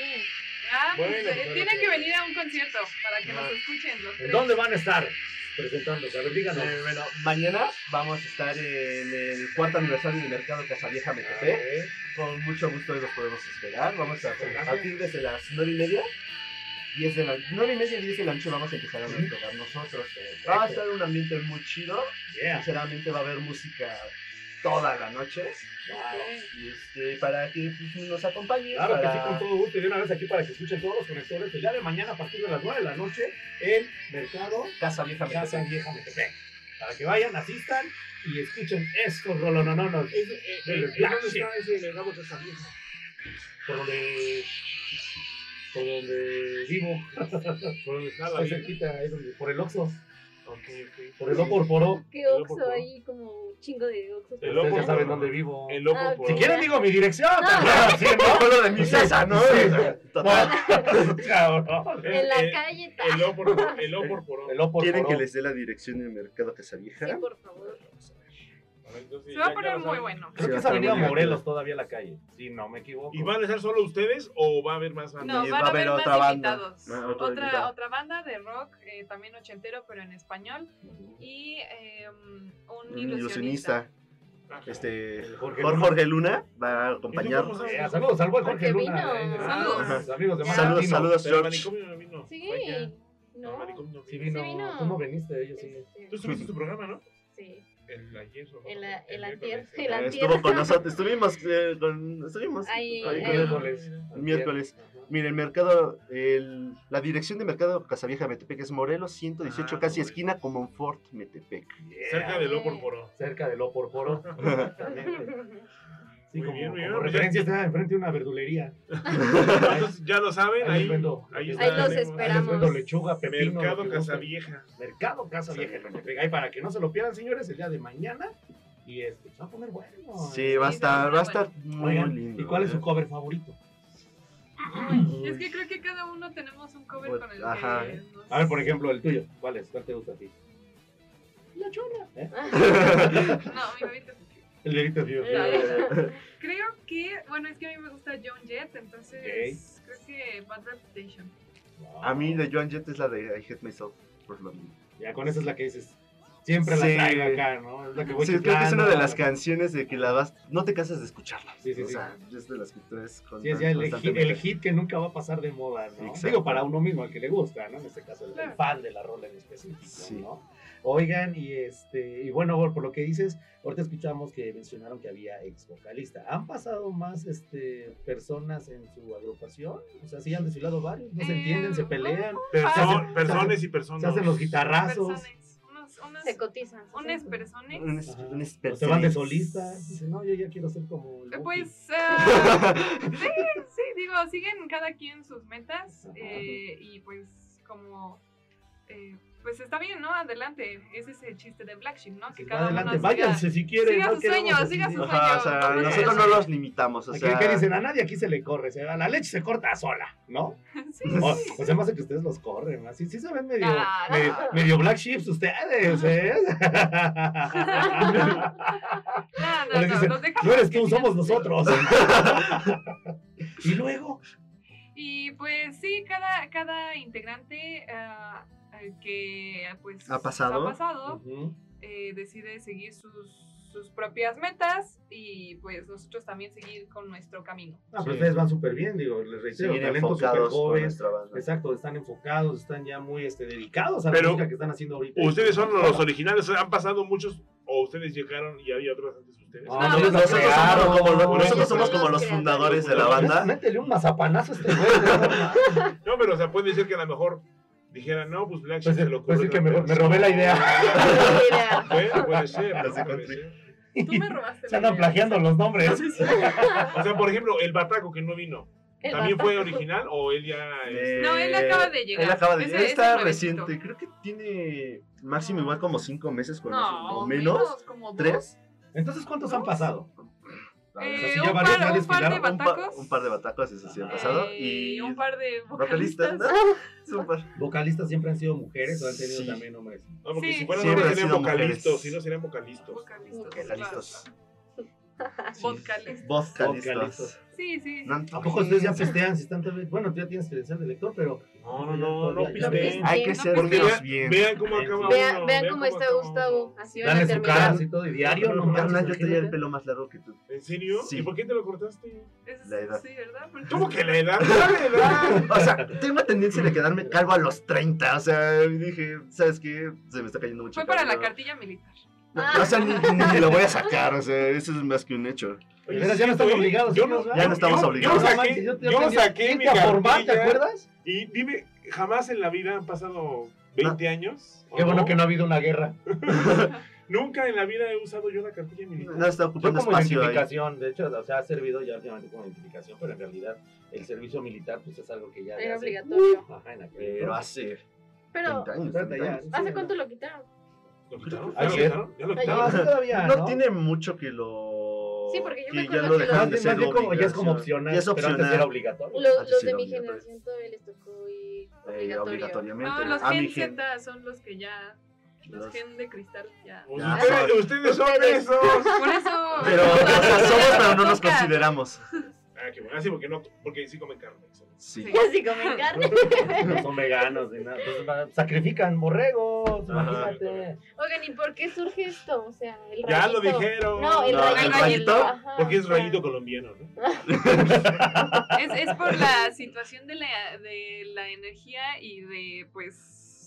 Ah, pues Bueno, pues, tienen bueno. que venir a un concierto para que Ah. nos escuchen los ¿En tres. dónde van a estar presentándose? A ver, díganos. Eh, bueno, mañana vamos a estar en el cuarto aniversario del Mercado Casavieja Metepec. Eh, Con mucho gusto los podemos esperar. Vamos a partir desde las nueve y media. 10 de la, 9 y media, 10 de la noche vamos a empezar a tocar nosotros. Va a estar un ambiente muy chido. Yeah. Sinceramente va a haber música toda la noche. Wow. Y este, para que pues, nos acompañen. Claro que sí, con todo gusto. Y de una vez aquí para que escuchen todos los conectores. El día de mañana a partir de las 9 de la noche en Mercado Casa Vieja Casa Metepec. Vieja Metepec. Para que vayan, asistan y escuchen estos rolonononos. Eh, De eh, los ¿en Black ¿Dónde está ese de esa vieja? Por donde. Por donde vivo. [LAUGHS] ¿Por dónde está la Ahí vieja? cerquita, ahí donde, por el Oxxo. Ok, ok. Por el O por Poró. Qué Pero, favor. ahí, como un chingo de oxos. El Ustedes Opo ya saben dónde vivo. El loco Ah, por Si quieren digo mi dirección. No. ¿sí, no? [LAUGHS] De mi César, ¿no? Sí. [LAUGHS] Total. Cabrón. [LAUGHS] En la calle. ta- El O por El O por porón. El O por ¿Quieren que les dé la dirección del Mercado Casa Vieja? Sí, por favor. A Se va a poner muy bueno. Creo que es va a Morelos todavía la calle. Si no me equivoco. ¿Y van a estar solo ustedes o va a haber más bandas? No, van va a a haber haber otra más banda. invitados. Ah, otro otra, otra banda de rock, eh, también ochentero, pero en español. Y eh, un Un ilusionista. ilusionista. Este, Jorge Jorge, Luna. Va a acompañar. cómo Eh, saludos al buen Jorge Luna. eh, Saludos. a amigos de. Saludos, saludos, George. no vino. Sí. Vaya. No, No. no Sí vino. Sí vino. Tú no viniste, ellos sí. Este, Tú estuviste en tu [LAUGHS] programa, ¿no? Sí. El ayer. ¿o no? El el el antier. Estuvo con nosotros, estuvimos, eh, con, estuvimos Ahí. Miércoles. El miércoles. Mire, el mercado, el- la dirección de mercado Casavieja Metepec es Morelos 118, Ah, casi Morelos. esquina con Monfort Metepec. Yeah. Cerca del O por porón. Cerca del O por Poro. Exactamente. Sí, Muy como, bien, muy como bien, pues referencia está enfrente de una verdulería. [LAUGHS] Entonces, ya lo saben, Ahí ahí, vendo. ahí Ahí está. Ahí los esperamos. Vendo lechuga, pepino. Mercado. Casavieja. Mercado Casa Vieja en Metepec. Ahí para que no se lo pierdan, señores, el día de mañana. Y este, se va a poner bueno. Sí, va a estar, va a estar muy Oigan, lindo. ¿Y cuál es ¿eh? su cover favorito? Ay, es que creo que cada uno tenemos un cover con el Ajá. que nos... A ver, por ejemplo, el tuyo. ¿Cuál es? ¿Cuál te gusta a ti? La chona. ¿eh? [LAUGHS] No, mi favorito es El dedito mío. Eh, [LAUGHS] Creo que, bueno, es que a mí me gusta John Jett, entonces creo que Bad Reputation. a mí de Joan Jett es la de I Hate Myself por lo mismo. Ya con esa es la que dices. Siempre Sí. la traigo acá, ¿no? Es la que voy Sí, creo que es una de las canciones de que la vas, no te cansas de escucharla. Sí, sí, o sí. sea, es de las que tú es Sí, es ya el, hit, el hit que nunca va a pasar de moda, ¿no? Exacto. Digo, para uno mismo, al que le gusta, ¿no? En este caso, el, el Claro. fan de la rola en específico, Sí. ¿no? Oigan, y este, y bueno, por lo que dices, ahorita escuchamos que mencionaron que había ex vocalista. ¿Han pasado más este, personas en su agrupación? O sea, sí han desfilado varios, no se Eh, entienden, se pelean, Perso- personas y personas. se hacen los guitarrazos, Personas, unos, unos, Se cotizan. personas. Se van de solistas, dicen, no, yo ya quiero ser como el Eh, Buki". Pues, [LAUGHS] ah, sí, sí, digo, siguen cada quien sus metas eh, y pues como, eh, pues está bien, ¿no? Adelante, ese es el chiste de Black Sheep, ¿no? Que cada Adelante, uno siga- váyanse si quieren. siga no sus sueños, siga sus Ajá, o sea, nosotros no los limitamos, o Aquí, sea, ¿qué dicen? A nadie aquí se le corre, se- a la leche se corta sola, ¿no? [LAUGHS] Sí, O, sí. o sea, más de que ustedes los corren, así sí se ven medio, no. medio, medio black sheeps ustedes, ¿eh? [LAUGHS] [LAUGHS] No, no, les no, dicen, los dejamos no eres que tú, somos sueños. nosotros. y luego, Y pues sí, cada, cada integrante ah, eh, que pues Ha pasado. ha pasado, Ujú. eh, decide seguir sus, sus propias metas y pues nosotros también seguir con nuestro camino. Ah, pero Sí. ustedes van súper bien, digo, les reitero, talentos súper jóvenes. Exacto, están enfocados, están ya muy este, dedicados a la Pero, música que están haciendo ahorita. Ustedes son los originales, han pasado muchos, o ustedes llegaron y había otros antes de ustedes. No, No, la Nosotros somos crearon. como, los- Por nosotros somos como los fundadores de la banda. Métele un mazapanazo a este güey. ¿no? [LAUGHS] No, pero o sea, puede ser que a lo mejor dijeran, no, pues Black Sheep Pues, se lo pues ocurrió sí que me, me robé la idea. Puede, puede ser. Tú me robaste. Se andan plagiando los nombres. O sea, por ejemplo, el Bataco que no vino, El ¿también Bataco. fue original o él ya... este, No, él acaba de llegar. Él acaba de llegar. Está reciente. Creo que tiene máximo igual como cinco meses con No, nosotros. ¿O menos? como dos. ¿Tres? Entonces, ¿cuántos han pasado? Eh, un, par, un par de desfilaron, Un, pa- batacos. un par de batacos, eso sí han Ah. pasado. eh, y un par de vocalistas, vocalistas. ¿no? Un par. ¿Vocalistas siempre han sido mujeres o han tenido Sí. también hombres? No, porque Sí. si fueran Siempre hombres serían vocalistas, si no serían vocalistas. Vocalistas. Vocalistas. Vocalistas. Sí, sí. ¿A poco ustedes ya pistean? Si están todavía- Bueno, tú ya tienes credencial de lector, pero... No, no, no, no pisteen. Hay que ser bien. vean cómo acaba Vean, vean cómo está Gustavo. Así van a Dale su cara terminar. así todo y diario, no Carnal, yo tenía el pelo más largo que tú. ¿En serio? Sí. ¿Y por qué te lo cortaste? Es- La edad. Sí, ¿verdad? ¿Cómo que la edad? [LAUGHS] ¿Cuál edad? O sea, tengo tendencia de quedarme calvo a los 30. O sea, dije, ¿sabes qué? Se me está cayendo mucho Fue para la cartilla militar. No, o sea, ni, ni lo voy a sacar. O sea, eso es más que un hecho. Veras, ya no ¿eh? obligados, Yo. Ya no estamos yo- obligados. Yo saqué, yo- yo yo saqué mi formar, ¿te acuerdas? Y dime, jamás en la vida han pasado 20 años. ¿o Qué bueno que no ha habido una guerra. [LAUGHS] Nunca en la vida he usado yo la cartilla militar. No está Yo ocupando como espacio ahí. identificación, de hecho, o sea, ha servido ya últimamente como identificación, pero en realidad el servicio militar pues es algo que ya... Era hace- obligatorio. Ajá, en aquel Pero hace Pero, 30 años. Espérate, 30 ya. años. ¿hace cuánto lo quitaron? ¿Lo quitaron? ¿Ya lo quitaron? ¿Ya lo Ayer. quitaron? No, todavía, No, ¿no? tiene mucho que lo. Sí, porque yo me que ya acuerdo lo que dejaron de ser como, ya es como opcional, Ya es pero antes opcional. era obligatorio. Los, los de mi generación todavía les tocó ir Eh, obligatorio. obligatoriamente. No, los Gen gen- Z son los que ya. Los Gen de cristal ya. Ya. ustedes, ustedes son esos. Por eso. Pero, [LAUGHS] o sea, somos, pero no nos consideramos. Ah, qué bueno. Ah, sí, porque, no, porque sí comen carne. Sí. Sí. [LAUGHS] Casi comen carne. [LAUGHS] No son veganos ni nada. Entonces, va- sacrifican borregos, Ajá. imagínate. Oigan, ¿y por qué surge esto? O sea, el Ya lo dijeron. No, el No, rayito. ¿el rayito? ajá, Porque es rayito colombiano, ¿no? [LAUGHS] Es, es por la situación de la, de la energía y de, pues,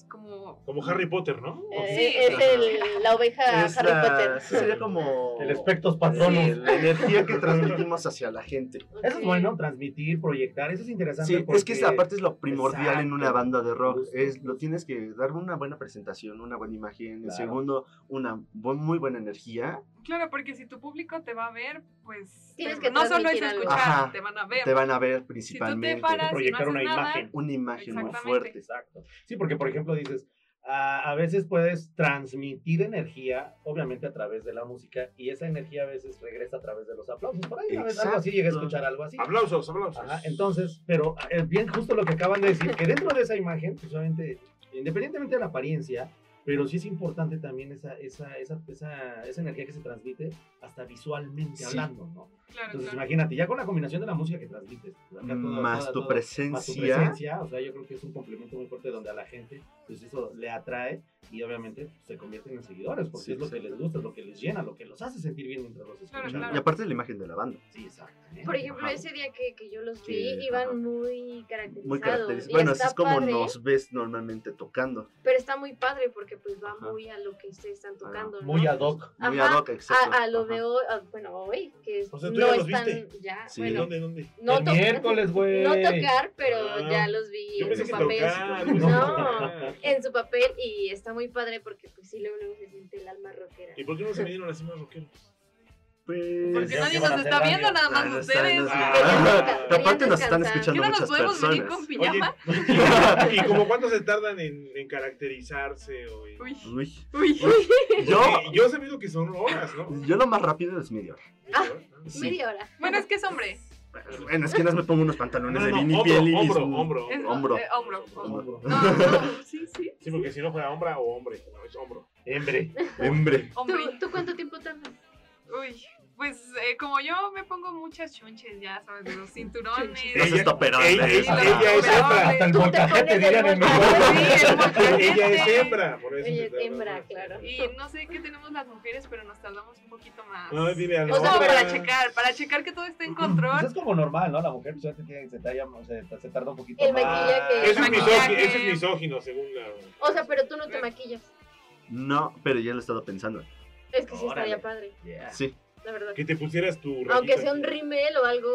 como. Como Harry Potter, ¿no? eh, Sí. es el, la oveja Es Harry la- Potter. sería como. El espectros Sí, patronus. la energía que transmitimos hacia la gente. Eso es bueno, transmitir, proyectar, eso es interesante. Sí, es que esa porque- parte es lo primordial en una Exacto. banda de rock. Justo, Es, lo tienes que dar una buena presentación, una buena imagen. En Claro. segundo, una bu- muy buena energía. Claro, porque si tu público te va a ver, pues. Tienes que no solo es escuchar, Ajá. te van a ver. Te van a ver si tú te principalmente. paras y no proyectar haces una nada, imagen. Una imagen muy fuerte. Exacto. Sí, porque por ejemplo dices, a, a veces puedes transmitir energía, obviamente a través de la música, y esa energía a veces regresa a través de los aplausos. Por ahí una vez algo así, llegué a escuchar algo así. Aplausos, aplausos. Ajá, entonces, pero eh, bien justo lo que acaban de decir, que dentro de esa imagen, pues obviamente, independientemente de la apariencia, pero sí es importante también esa, esa, esa, esa, esa energía que se transmite hasta visualmente Sí. hablando, ¿no? Claro, Entonces, claro. imagínate, ya con la combinación de la música que transmites, todo- Más toda- tu todo- presencia. más tu presencia, o sea, yo creo que es un complemento muy fuerte donde a la gente, pues eso le atrae y obviamente pues, se convierten en seguidores, porque Sí, es lo que les gusta, es lo que les llena, lo que los hace sentir bien mientras los escuchan. Claro, Y aparte de la imagen de la banda. Sí, exacto. Por ejemplo, Ajá. ese día que, que yo los vi, Que, iban ajá. muy caracterizados. Muy característico. y Bueno, así es como padre, nos ves normalmente tocando. Pero está muy padre porque pues va Ajá. muy a lo que ustedes están tocando, ¿no? Muy ad hoc. Muy ad hoc, exacto. A, a lo Ajá. de hoy, a- bueno, hoy, que O sea, ¿tú no ya los están, viste? ya, Sí. bueno, ¿Dónde, dónde? no, el miércoles, güey. no tocar, pero Ah, ya los vi en su papel. tocar. No. [LAUGHS] En su papel y está muy padre porque pues sí, luego, luego se siente el alma rockera. ¿Y por qué no se vinieron así más rockeros? Pues. Porque nadie nos está viendo, nada más Ah, ustedes. Ah, Aparte nos están descansar. ¿Qué escuchando no nos muchas podemos venir personas. con pijama? ¿Y como [LAUGHS] cuánto se tardan en, en caracterizarse? O en- Uy, Uy. uy. Yo, yo he sabido que son horas, ¿no? yo lo más rápido es media hora. Ah, Sí. Media hora. Bueno, es que es hombre. Bueno, es que no me pongo unos pantalones No, de vinil hombro, piel y hombro, un- hombro, Es, Hombro. eh, hombro. Hombro. No, no, sí, sí. Sí, porque si no fuera hombre o hombre, no, es hombro. Hembre. Hombre. ¿Tú, Hombre. ¿Tú cuánto tiempo tardas? Uy, Pues eh, como yo me pongo muchas chunches ya, ¿sabes? De los cinturones. Los Ella- estoperones. ella- ella- ella es hembra. Hasta el molcajete dirían el en mi. Sí. Ella es hembra, por eso. Ella se es hembra, claro. Y no sé qué tenemos las mujeres, pero nos tardamos un poquito más. No, dile a O sea, otra. para checar, para checar que todo esté en Pues control. es como normal, ¿no? La mujer pues, obviamente tiene, se, talla, o sea, se tarda un poquito El más. maquillaje. Eso es, Maquillaje. misógino, eso es misógino, según la. O sea, pero tú no te maquillas. No, pero ya lo he estado pensando. Es que sí Órale. estaría padre, Yeah. Sí. La verdad. Que te pusieras tu. Aunque rayita sea un rímel o algo.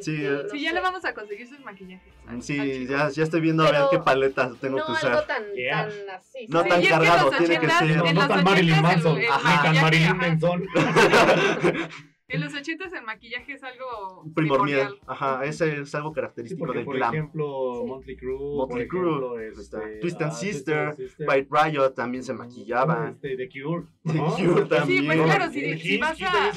Sí, este, eh. no Sí, ya le vamos a conseguir sus maquillajes. al- al Sí, ya, ya estoy viendo a ver Pero qué paletas tengo No que algo usar. tan, Yeah. tan así. No ¿sabes? tan cargado, los tiene que 80s, ser- No, no tan Marilyn 80s el- Manson, ni tan maquillaje, Marilyn. Manson. [LAUGHS] En los 80 el maquillaje es algo Primordial. primordial. Ajá, ese es algo Sí, característico porque del por glam. ejemplo, Sí. Motley Crue, Motley por Crue, ejemplo, este, Twisted ah, Sister, Sister, White Riot también se maquillaban. Este, The Cure, [LAUGHS] ¿no? Sí, también. pues claro, si, si vas a...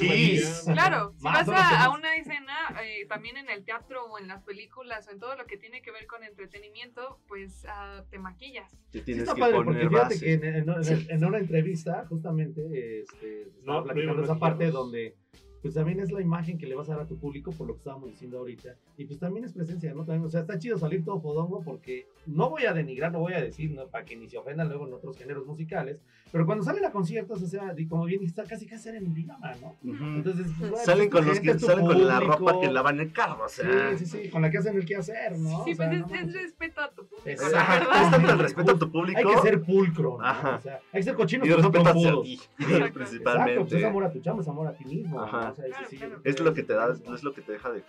Claro, si vas a, a una escena, eh, también en el teatro o en las películas o en todo lo que tiene que ver con entretenimiento, pues ah, te maquillas. Te Sí está que padre, porque fíjate base. que en, en- en- en una entrevista, justamente, este, No, platicando esa parte donde, pues también es la imagen que le vas a dar a tu público por lo que estábamos diciendo ahorita. Y pues también es presencia, ¿no? También, o sea, está chido salir todo podongo porque no voy a denigrar, no voy a decir, ¿no? Para que ni se ofendan luego en otros géneros musicales, pero cuando salen a conciertos, o sea, y como bien está casi casi en idioma, ¿no? Entonces, pues, bueno, Salen pues, con los gente, que salen con la ropa que lavan el carro, o sea. Sí, sí, sí, con la que hacen el quehacer, ¿no? Sí, O sea, pues no es, es manches. respeto a tu público, Exacto. [LAUGHS] es tanto el respeto a tu público Hay que ser pulcro, ¿no? Ajá. O sea, hay que ser cochinos, y no respeto hacia ti, [LAUGHS] Exacto. principalmente. Exacto, pues es amor a tu chamba, es amor a ti mismo. Ajá. ¿no? O sea, Claro, sí, claro. Es lo que te da, es- es lo que te deja de.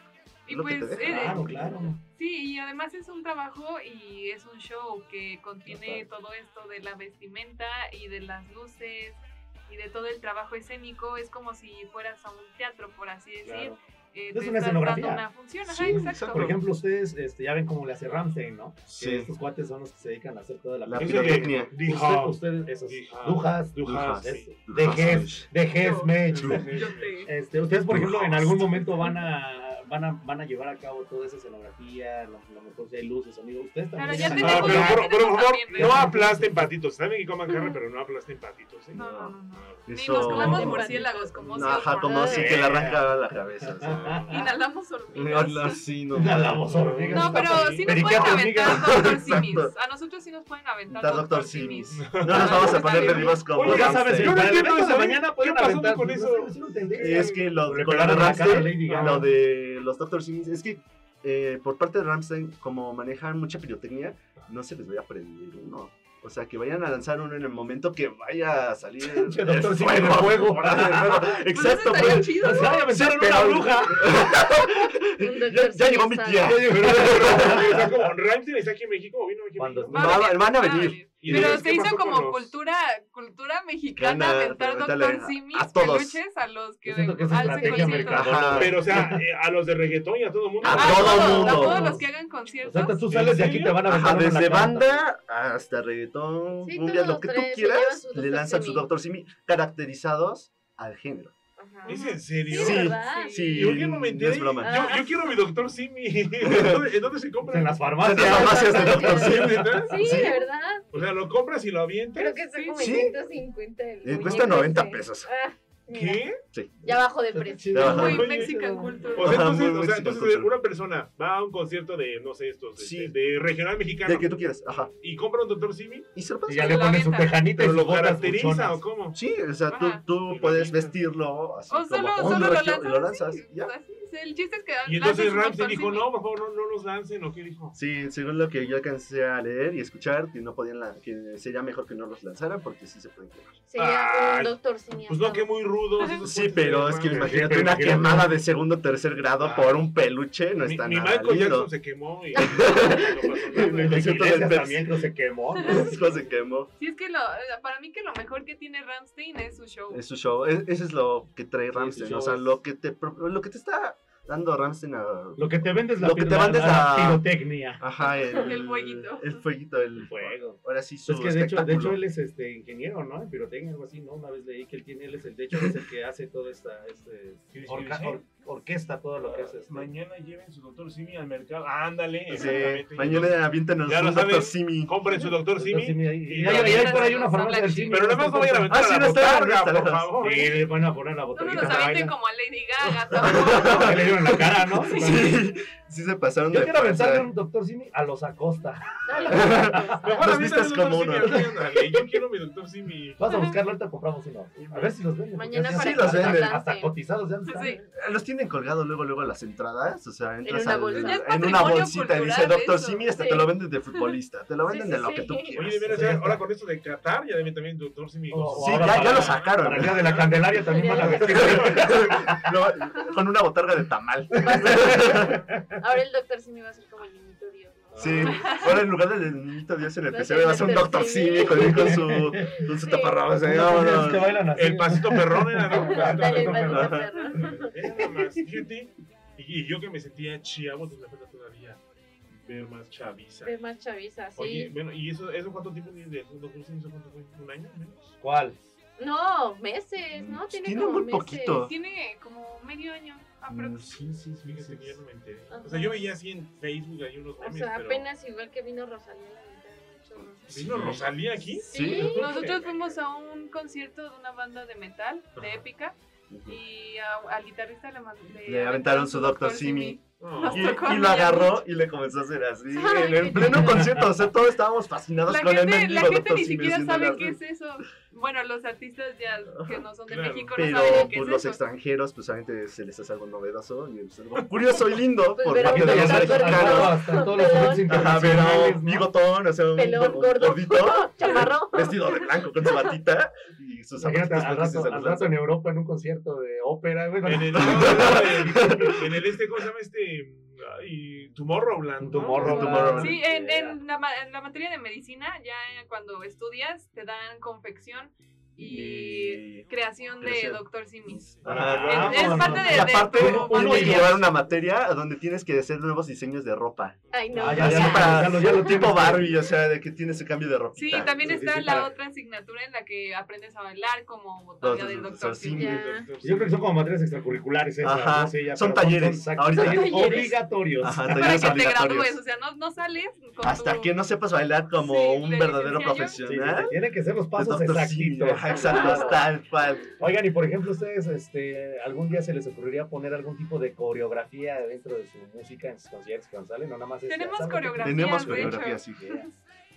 Y que pues, te deja. eh, Claro, claro. Sí, y además es un trabajo y es un show que contiene Total. todo esto de la vestimenta y de las luces y de todo el trabajo escénico. Es como si fueras a un teatro, por así decir. Claro. Eh, Es una escenografía. dando una función. Ajá, Sí, exacto. Por ejemplo, ustedes este, ya ven cómo le hace Ramstein, ¿no? Que Sí. estos cuates son los que se dedican a hacer toda la, La pirotecnia. Usted- ustedes, esos, Dujas. dujas, de. Ges, de Ges, Mech. Ustedes, por ejemplo, en algún momento van a, van a, van a llevar a cabo toda esa escenografía, lo, lo mejor si hay luces, sonido. Ustedes también. ya están- No, tenemos- pero, ya por, favor, también, no aplasten patitos. Saben que coman carne, pero no aplasten patitos. ¿eh? No, no, no, no. Ni Eso- nos comemos Eso- murciélagos como No, Ajá, como así que le arranca la cabeza. o sea. [LAUGHS] Inhalamos hormigas. no, sí, no. Inhalamos hormigas. No, pero sí nos pueden aventar. Doctor [LAUGHS] Simis. A nosotros sí nos pueden aventar Doctor Simis. No nos vamos a poner de vivos como Oye, ya sabes, yo no entiendo de eso, mañana pueden ¿Qué pasó aventar, con eso? es que lo, de la lo de los Doctor Sims, es que eh, por parte de Ramstein, como manejan mucha pirotecnia, no se les vaya a prender uno. O sea, que vayan a lanzar uno en el momento que vaya a salir [LAUGHS] el, fuego. [LAUGHS] Pues Exacto, estaría pues. chido. O sea, [LAUGHS] ya aventaron Sí, una bruja. Ya, ya llegó mi tía. como Ramstein está aquí en México o vino aquí en México. A van a venir. ¿Y Pero se hizo como los- cultura, cultura mexicana aventar Doctor a- Simis, a todos. peluches a los que siento que. Ajá. Pero, o sea, [LAUGHS] eh, a los de reggaetón y a todo el mundo. A A todo todos, mundo. a todos los que hagan O conciertos. sea, tú sales de aquí te van a aventar desde banda hasta reggaetón, Sí, cumbia, lo que tú quieras, le lanzan su Simi. Doctor Simi caracterizados al género. Ajá. ¿Es en serio? Sí, Sí, ¿verdad? Sí, ¿Yo qué no me no enteré? es broma. Yo, yo quiero mi doctor Simi. [LAUGHS] ¿En dónde, en se compra? En las En farmacias. las farmacias de Doctor Simi. ¿Neta? Sí, Sí. de verdad. O sea, lo compras y lo avientas. Creo que Sí. como Sí. en 150 el Eh, cuesta muñeco 90 ese. pesos. Ah, mira, ¿Qué? Ya bajó de precio. Sí, Ajá. Muy Oye, Mexican culture. O sea, entonces, muy o sea, entonces una persona va a un concierto de, no sé, estos, Sí. este, de regional mexicano Del que tú quieras, ajá. y compra un doctor Simi, Y se lo Y pasas. ya le lo pones su tejanita y lo caracteriza buchonas. o cómo. Sí, o sea, tú, Ajá. tú Sí, puedes sí. vestirlo así O solo, como solo un lo regio lanzas. y lo lanzas. sí, ya. así. El chiste es que Y entonces Ramsey dijo, no, por favor, no, no los lancen, ¿o qué dijo? Sí, según lo que yo alcancé a leer y escuchar, que no podían la- que sería mejor que no los lanzaran porque sí se pueden quemar. Sería un doctor siniestro. Pues no, que muy rudos. esos Sí, pero es que madre. imagínate una quemada de segundo o tercer grado Ah. por un peluche, no Mi, está mi nada Michael lindo. Jackson se quemó y [LAUGHS] también se quemó. ¿no? [LAUGHS] Se quemó. Sí, es que lo, para mí que lo mejor que tiene Ramstein es su show. Es su show. Es- Ese es lo que trae Ramstein. o sea, lo que te, lo que te está dando Ramstein a. Lo que te vendes la, Lo que te la- vendes la la- pirotecnia. Ajá, [LAUGHS] el, El fueguito. El fueguito, el Fuego. Ahora sí, su Es que de hecho, de hecho él es este ingeniero, ¿no? En pirotecnia, algo así, ¿no? Una vez leí que él tiene, él es el, de hecho, es el que hace toda esta, este, Sí, sí, sí. orquesta todo lo que es este. Mañana lleven su doctor Simi al mercado. Ándale, Sí, exactamente. mañana aviéntanos Ya lo un Dr. saben. Simi. Compren su doctor Simi. Y hay, por ahí una farmacia del Simi. Pero nada más no vayan a aventar Ah, sí, la está botarga, por favor. Sí, les van a poner la No nos avienten como a Lady Gaga. [LAUGHS] Que le dieron la cara, ¿no? Sí, sí se pasaron Yo de quiero aventarle un doctor Simi a los Acosta. Mejor Los aviéntale vistas un doctor como uno. Yo quiero mi doctor Simi. Vas a buscarlo, ahorita compramos uno. A ver si los venden. Mañana para que los venden. Hasta cotizados ya están. Sí. Los tienen colgados luego, luego a las entradas. O sea, entras una bolsa. En una bolsita y dice Doctor eso. Simi, hasta Sí. te lo venden de futbolista. Te lo venden sí, de lo que tú Oye, quieras. ahora con esto de Qatar, ya deben también doctor Simi. con O- sus- o Sí, ahora ya- lo sacaron. Para el día de la Candelaria también van a vestir. [LAUGHS] Con una botarga de tamal. [LAUGHS] Ahora el doctor Simi va a ser como. Sí, ahora en lugar del niñito Dios en el Va a PC ser va a ser un. Doctor Simi. Con, con su, con su Sí. taparrabos. ahí, Unos vámonos. que bailan así. El pasito perrón era, ¿no? El pasito Ándale, el perrón. pasito perro. Era nada más, fíjate. Y, y yo que me sentía chiavo, me falta todavía ver más chaviza. Ver más chaviza, sí. Oye, bueno, ¿y eso, eso cuánto tiempo tiene de? ¿Eso cuánto fue? ¿Un año menos? ¿Cuál? No, meses, ¿no? Tiene, Tiene como muy meses. poquito. Tiene como medio año. Mm, aprox. Sí, sí, sí. Fíjate sí. que ya no me enteré. Ajá. O sea, yo veía así en Facebook hay unos O memes, sea, pero... apenas igual que vino Rosalía la mitad de mucho. ¿Vino Rosalía aquí? Sí. Nosotros fuimos a un concierto de una banda de metal, de Ajá. épica, y a- al guitarrista le, man- Le aventaron su Dr. Simi. No. Y, y lo agarró y le comenzó a hacer así. [LAUGHS] Ay, en el pleno concierto. O sea, todos estábamos fascinados La con el gente, mendigo la gente Dr. ni siquiera sabe qué es eso. Bueno, los artistas ya que no son de Claro. México no Pero saben qué pues, es los eso. extranjeros, pues obviamente se les hace algo novedoso y es algo [LAUGHS] curioso y lindo Pues, por pero parte de los mexicanos. todos los Ajá, pero bigotón, o sea, un, Pelón, un gordo, gordito, [LAUGHS] chaparro. [LAUGHS] vestido de blanco con su batita y sus zapatos al rato, al rato en. Europa en un concierto de ópera, güey. En el, en el este, ¿cómo se llama este? Ay, Tomorrowland. ¿no? Tomorrowland. Tomorrowland. Sí, en, en, la, ma- en la materia de medicina, ya cuando estudias, te dan confección y, creación de creación. Doctor Simis. Ajá. Es, es parte de, Y aparte, de tu uno llevar una materia donde tienes que hacer nuevos diseños de ropa. Ay, no. Ah, ya, Así ya, para ya lo- ya lo tipo. Barbie, o sea, de que tienes ese cambio de ropa. Sí, también sí, está sí, la para- otra asignatura en la que aprendes a bailar como botarga del Doctor los Simi. Ya. Yo creo que son como materias extracurriculares esas, Ajá, ¿no? Sí, ya, son talleres. exacto, Ahorita- talleres obligatorios. Ajá, Para talleres que te gradúes, o sea, no, no sales con Hasta tu... que no sepas bailar como Sí, un de verdadero profesional. tienen que ser los de pasos exactitos. Exacto, tal cual. Oigan, y por ejemplo, ustedes, este, algún día se les ocurriría poner algún tipo de coreografía dentro de su música en sus conciertos que cuando salen, no nada más es Tenemos ¿saben? coreografías, Tenemos coreografía, sí.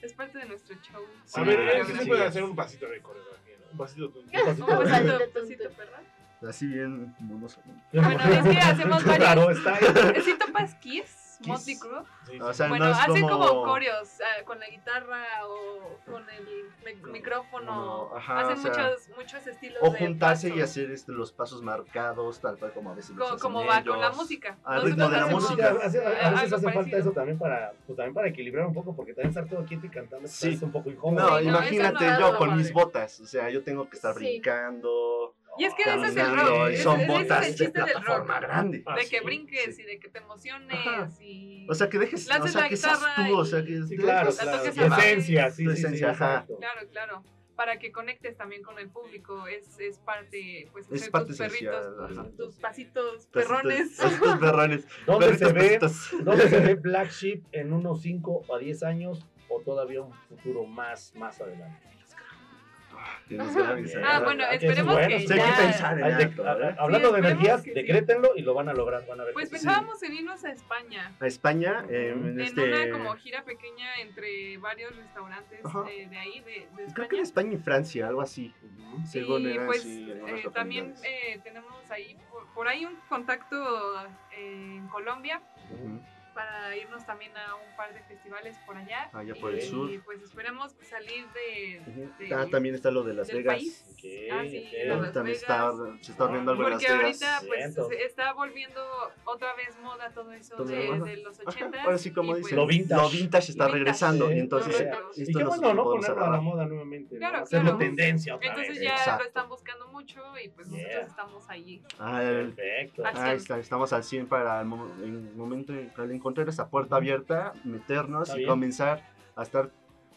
Es parte de nuestro show. A Sí, ver, sí, eh, sí se sí. puede hacer un pasito de coreografía, ¿no? Un pasito de Un pasito Un pasito, pasito, perra. Así bien monoso. Bueno, es que hacemos varios. [LAUGHS] Claro, está ahí. ¿Sí topas Kiss? Motley Crue. Sí, O sí. sea, Bueno, no es hacen como, como- coreos ah, con la guitarra o con el mi- micrófono. No, ajá, hacen o sea, muchos, muchos estilos O de juntarse y pasos, hacer este, los pasos marcados, tal cual como a veces los co- hacen como va con la música. Al ritmo de la música. a veces, eh, veces hace falta parecido. eso también para, pues, también para equilibrar un poco, porque también estar todo quieto y cantando Sí. es un poco incómodo. No, Sí, no, imagínate yo con mis botas, o sea, yo tengo que estar Sí. brincando, Y es que ese es el rock. y ese- son ese es botas el de del plataforma rock. grande. Ah, De que sí, brinques sí. y de que te emociones Ajá. y... O sea, que dejes, o sea, la que seas guitarra tú, o y- sea, que Sí, claro, La claro. esencia, sí, Tu sí, sí, esencia, ajá. Claro, claro. Para que conectes también con el público. Es, es parte, pues, Es parte tus esencial, perritos, tus, pasitos perrones. [LAUGHS] pasitos perrones. [LAUGHS] [LAUGHS] ¿Dónde se ve, pasitos. ¿Dónde se ve Black Sheep en unos 5 a 10 años o todavía un futuro más, más adelante? Tienes que avisar. Ah, bueno, es esperemos bueno, que hay que ya... pensar en de- alto, ¿verdad? hablando de energías, sí. decrétenlo y lo van a lograr, van a ver. Pues sí. pensábamos en irnos a España. A España, eh, en En este... una como gira pequeña entre varios restaurantes eh, de ahí, de, de España. Creo que en España y Francia, algo así. Ujú. Según y era pues eh, también eh, tenemos ahí por, por ahí un contacto eh, en Colombia Ujú. Para irnos también a un par de festivales por allá. Allá por y, el sur. pues esperemos salir de, de- Ah, también está lo de Las Vegas. país. Ok, Ah, sí, ok. de Las También está, se está abriendo algo en Las Porque Vegas. ahorita pues está volviendo otra vez moda todo eso Todo de, de los Ajá, 80 ahora sí, como dicen, Lo vintage. lo vintage está vintage, regresando. sí, y entonces, Sí. Y esto qué nos bueno, ¿no? Ponerlo a la moda nuevamente. ¿no? Claro, Hacerlo claro. tendencia otra Entonces vez. ya Exacto. lo están buscando mucho y pues nosotros Yeah. estamos allí. Ah, Perfecto. Al Ahí 100. está, estamos al 100 para el mo- en el momento en- encontrar esa puerta abierta, meternos Está y bien. comenzar a estar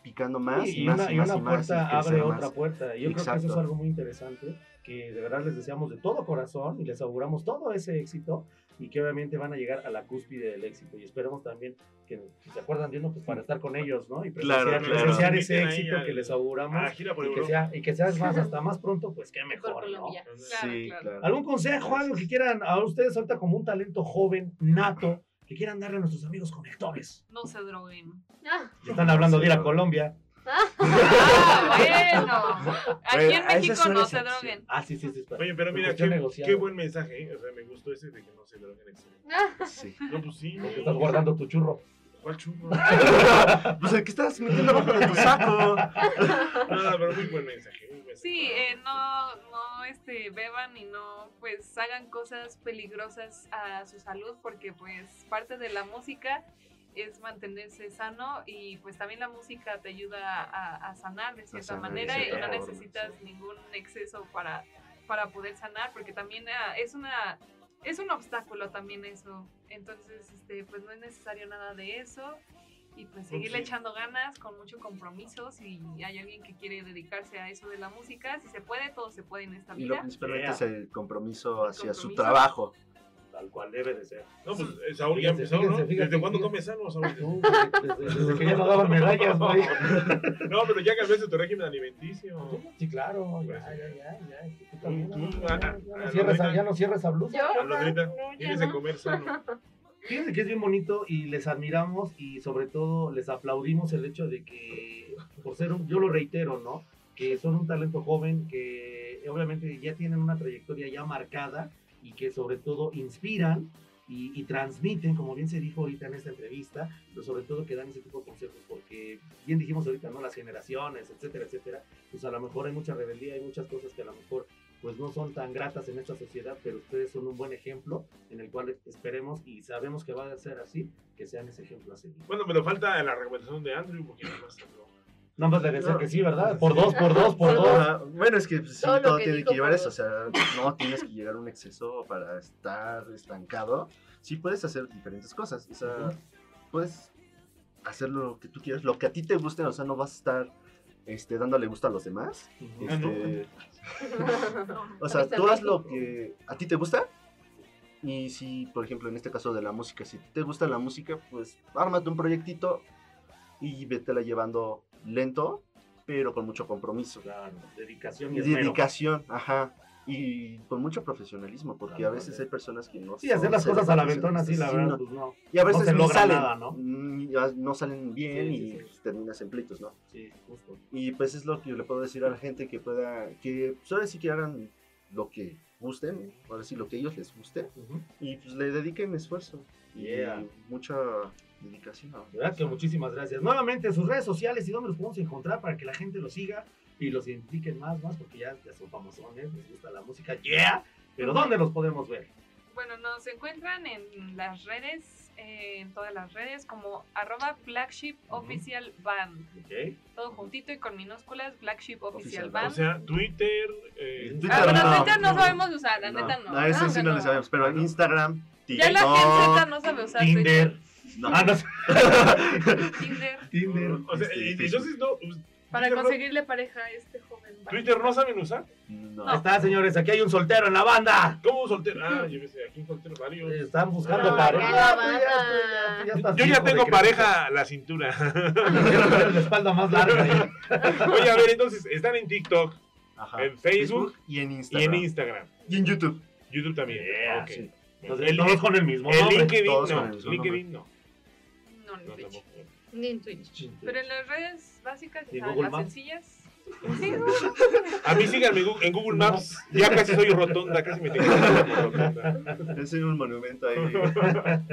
picando más Sí, y, y más una, y y más una y más, y puerta abre crecerá otra más. puerta. Y yo creo que eso es Exacto. algo muy interesante, que de verdad les deseamos de todo corazón y les auguramos todo ese éxito y que obviamente van a llegar a la cúspide del éxito. Y esperemos también que, que se acuerdan de uno pues, para estar con ellos, ¿no? Y Claro, presenciar, claro. presenciar Nos ese éxito al- que les auguramos. a la gira por y que, sea, y que seas [LAUGHS] más hasta más pronto, pues qué mejor, ¿no? Claro, Sí, claro. claro. ¿Algún consejo, algo que quieran a ustedes ahorita como un talento joven, nato, que quieran darle a nuestros amigos conectores? No se droguen. Ah, Están hablando de ir a Colombia. Ah, bueno. Aquí en México no se droguen. Ah, sí, sí, sí. espera. Oye, pero mira, qué, qué buen mensaje, ¿eh? O sea, me gustó ese de que no se droguen ah, Sí. No, pues sí. Porque estás guardando tu churro. ¿Cuál churro? Pues [LAUGHS] el que estás metiendo abajo de tu saco. [LAUGHS] No, pero muy buen mensaje. muy buen mensaje. Sí, eh, no, no este, beban y no pues hagan cosas peligrosas a su salud porque pues parte de la música es mantenerse sano y pues también la música te ayuda a, a sanar de cierta sanar manera y no necesitas ningún exceso para, para poder sanar porque también ah, es una es un obstáculo también eso entonces este pues no es necesario nada de eso y pues seguirle sí. echando ganas con mucho compromiso si hay alguien que quiere dedicarse a eso de la música si se puede todo se puede en esta Y lo vida principalmente Yeah. es el compromiso hacia su compromiso. trabajo. Tal cual debe de ser. No, pues eh, Saúl ya Fíjense, empezó, ¿no? fíjense, ¿Desde cuándo comes sano, Saúl? Tú, desde, desde que ya no daban medallas, güey. [LAUGHS] No, pero ya cambiaste tu régimen alimenticio. Sí, claro, ya, ya, ya, ya. Tú también, Tú, ¿no? tú, Ya, a- ya no cierres ya no blusa. Yo, A no, ya tienes de no. comer sano. [LAUGHS] Fíjense que es bien bonito y les admiramos y sobre todo les aplaudimos el hecho de que, por ser un, yo lo reitero, ¿no? Que son un talento joven, que obviamente ya tienen una trayectoria ya marcada y que sobre todo inspiran y, y transmiten, como bien se dijo ahorita en esta entrevista, pero sobre todo que dan ese tipo de consejos, porque bien dijimos ahorita, ¿no? Las generaciones, etcétera, etcétera, pues a lo mejor hay mucha rebeldía, hay muchas cosas que a lo mejor pues no son tan gratas en esta sociedad, pero ustedes son un buen ejemplo en el cual esperemos y sabemos que va a ser así, que sean ese ejemplo a seguir. Bueno, pero falta la recomendación de Andrew más. ¿no? No más debe ser No. que sí, ¿verdad? Por dos, por dos, por dos. Ah, bueno, es que pues, sí, Todo todo, lo que tiene dijo que llevar eso. O sea, no tienes que llegar a un exceso para estar estancado. Sí puedes hacer diferentes cosas. O sea, puedes hacer lo que tú quieras, lo que a ti te guste. O sea, no vas a estar este, dándole gusto a los demás. Este, [LAUGHS] o ¿Has sea, tú haz lo que a ti te gusta. Y si, por ejemplo, en este caso de la música, si te gusta la música, pues ármate un proyectito y vétela llevando lento, pero con mucho compromiso. Claro, dedicación y esmero. dedicación, ajá. Y con mucho profesionalismo, porque Claro, a veces sí. hay personas que no Sí, hacer las cosas a la ventona, sí, la verdad, no. pues no. Y a no veces no logra salen, nada, ¿no? mm, no salen bien Sí, sí, y sí. pues, terminas en pleitos, ¿no? Sí, justo. Y pues es lo que yo le puedo decir a la gente que pueda, que pues ahora sí que hagan lo que gusten, ahora sí lo que ellos les guste, Ujú. y pues le dediquen esfuerzo Yeah. y mucha dedicación. De verdad que muchísimas gracias. Nuevamente, sus redes sociales y dónde los podemos encontrar para que la gente los siga y los identifiquen más, más, porque ya, ya son famosones, les gusta la música, yeah. Pero ¿dónde los podemos ver? Bueno, nos encuentran en las redes, eh, en todas las redes, como arroba flagship official band. ¿Ok? Todo juntito y con minúsculas, flagship Oficial official O band. sea, Twitter. Eh, Twitter ah, bueno, no. Twitter no, No. sabemos usar, la neta no. A ese sí no no. le sabemos, pero en Instagram, Ya la TikTok, gente no sabe usar Tinder. No. Ah, no. [LAUGHS] Tinder. Tinder. o sea, Este, y- entonces no. pues, Para Twitter no- conseguirle pareja a este joven. Twitter no saben usar. No. Ahí está, señores, aquí hay un soltero en la banda. ¿Cómo soltero? Ah, yo sé, aquí un soltero varios. Están buscando No, pareja. que la Tú ya- tú ya- tú ya estás Yo ya de tengo pareja a la cintura. [LAUGHS] Quiero la espalda más larga. [LAUGHS] Oye, a ver, entonces, están en TikTok, Ajá. en Facebook y en y Instagram. en Instagram. Y en YouTube. YouTube también. Yeah, Ok. sí. Entonces, El, todos con el mismo el nombre. LinkedIn Todos con no. el mismo LinkedIn no. No, ni No, Twitch. tampoco. Ni en Twitch. Pero en las redes básicas, ¿Y ya saben, Google las sencillas. A mí síganme en Google Maps. Ya casi soy rotonda, casi me tengo rotonda. Es un monumento ahí.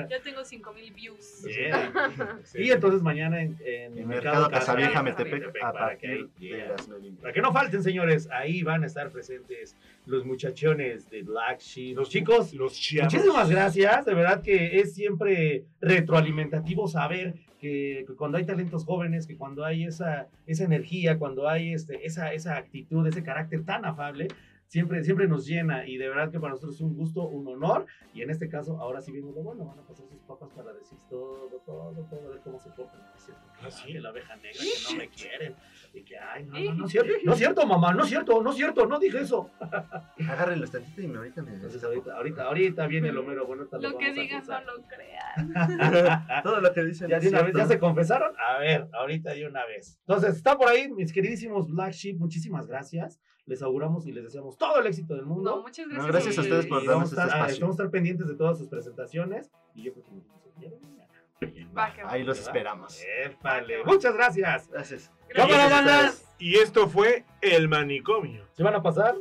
ya tengo 5000 views. Yeah. Sí. Y entonces mañana en, en En Mercado Casavieja, Metepec, Metepec, a para que partir de las. Para que no falten, señores, ahí van a estar presentes los muchachones de Black Sheep. Los chicos, los muchísimas gracias. De verdad que es siempre retroalimentativo saber que, que cuando hay talentos jóvenes, que cuando hay esa, esa energía, cuando hay este, esa, esa actitud, ese carácter tan afable, siempre, siempre nos llena y de verdad que para nosotros es un gusto, un honor. Y en este caso, ahora sí vimos lo bueno, van a pasar sus papas para decir todo, todo, todo, a ver cómo se portan. Cierto, ¿Ah, sí? que la abeja negra, que no me quieren. Y ay, no, no, no es cierto, no es cierto, mamá, no es cierto, no es cierto, no dije eso. Agárrenlos tantito y me ahorita me. Entonces ahorita, ahorita, ahorita viene el Homero bueno. Lo que digas no lo creas. [LAUGHS] Todo lo que dicen. ¿Ya, es una vez. ¿Ya se confesaron? A ver, ahorita de una vez. Entonces, está por ahí, mis queridísimos Black Sheep, muchísimas gracias. Les auguramos y les deseamos todo el éxito del mundo. No, muchas No, gracias. gracias a ustedes por darnos vamos a estar, este espacio. Vamos a estar pendientes de todas sus presentaciones. Y yo creo que nos. Ahí los ¿Verdad? esperamos. Épale. Muchas gracias. Gracias. Cámara, banda. Y esto fue El Manicomio. ¿Se van a pasar?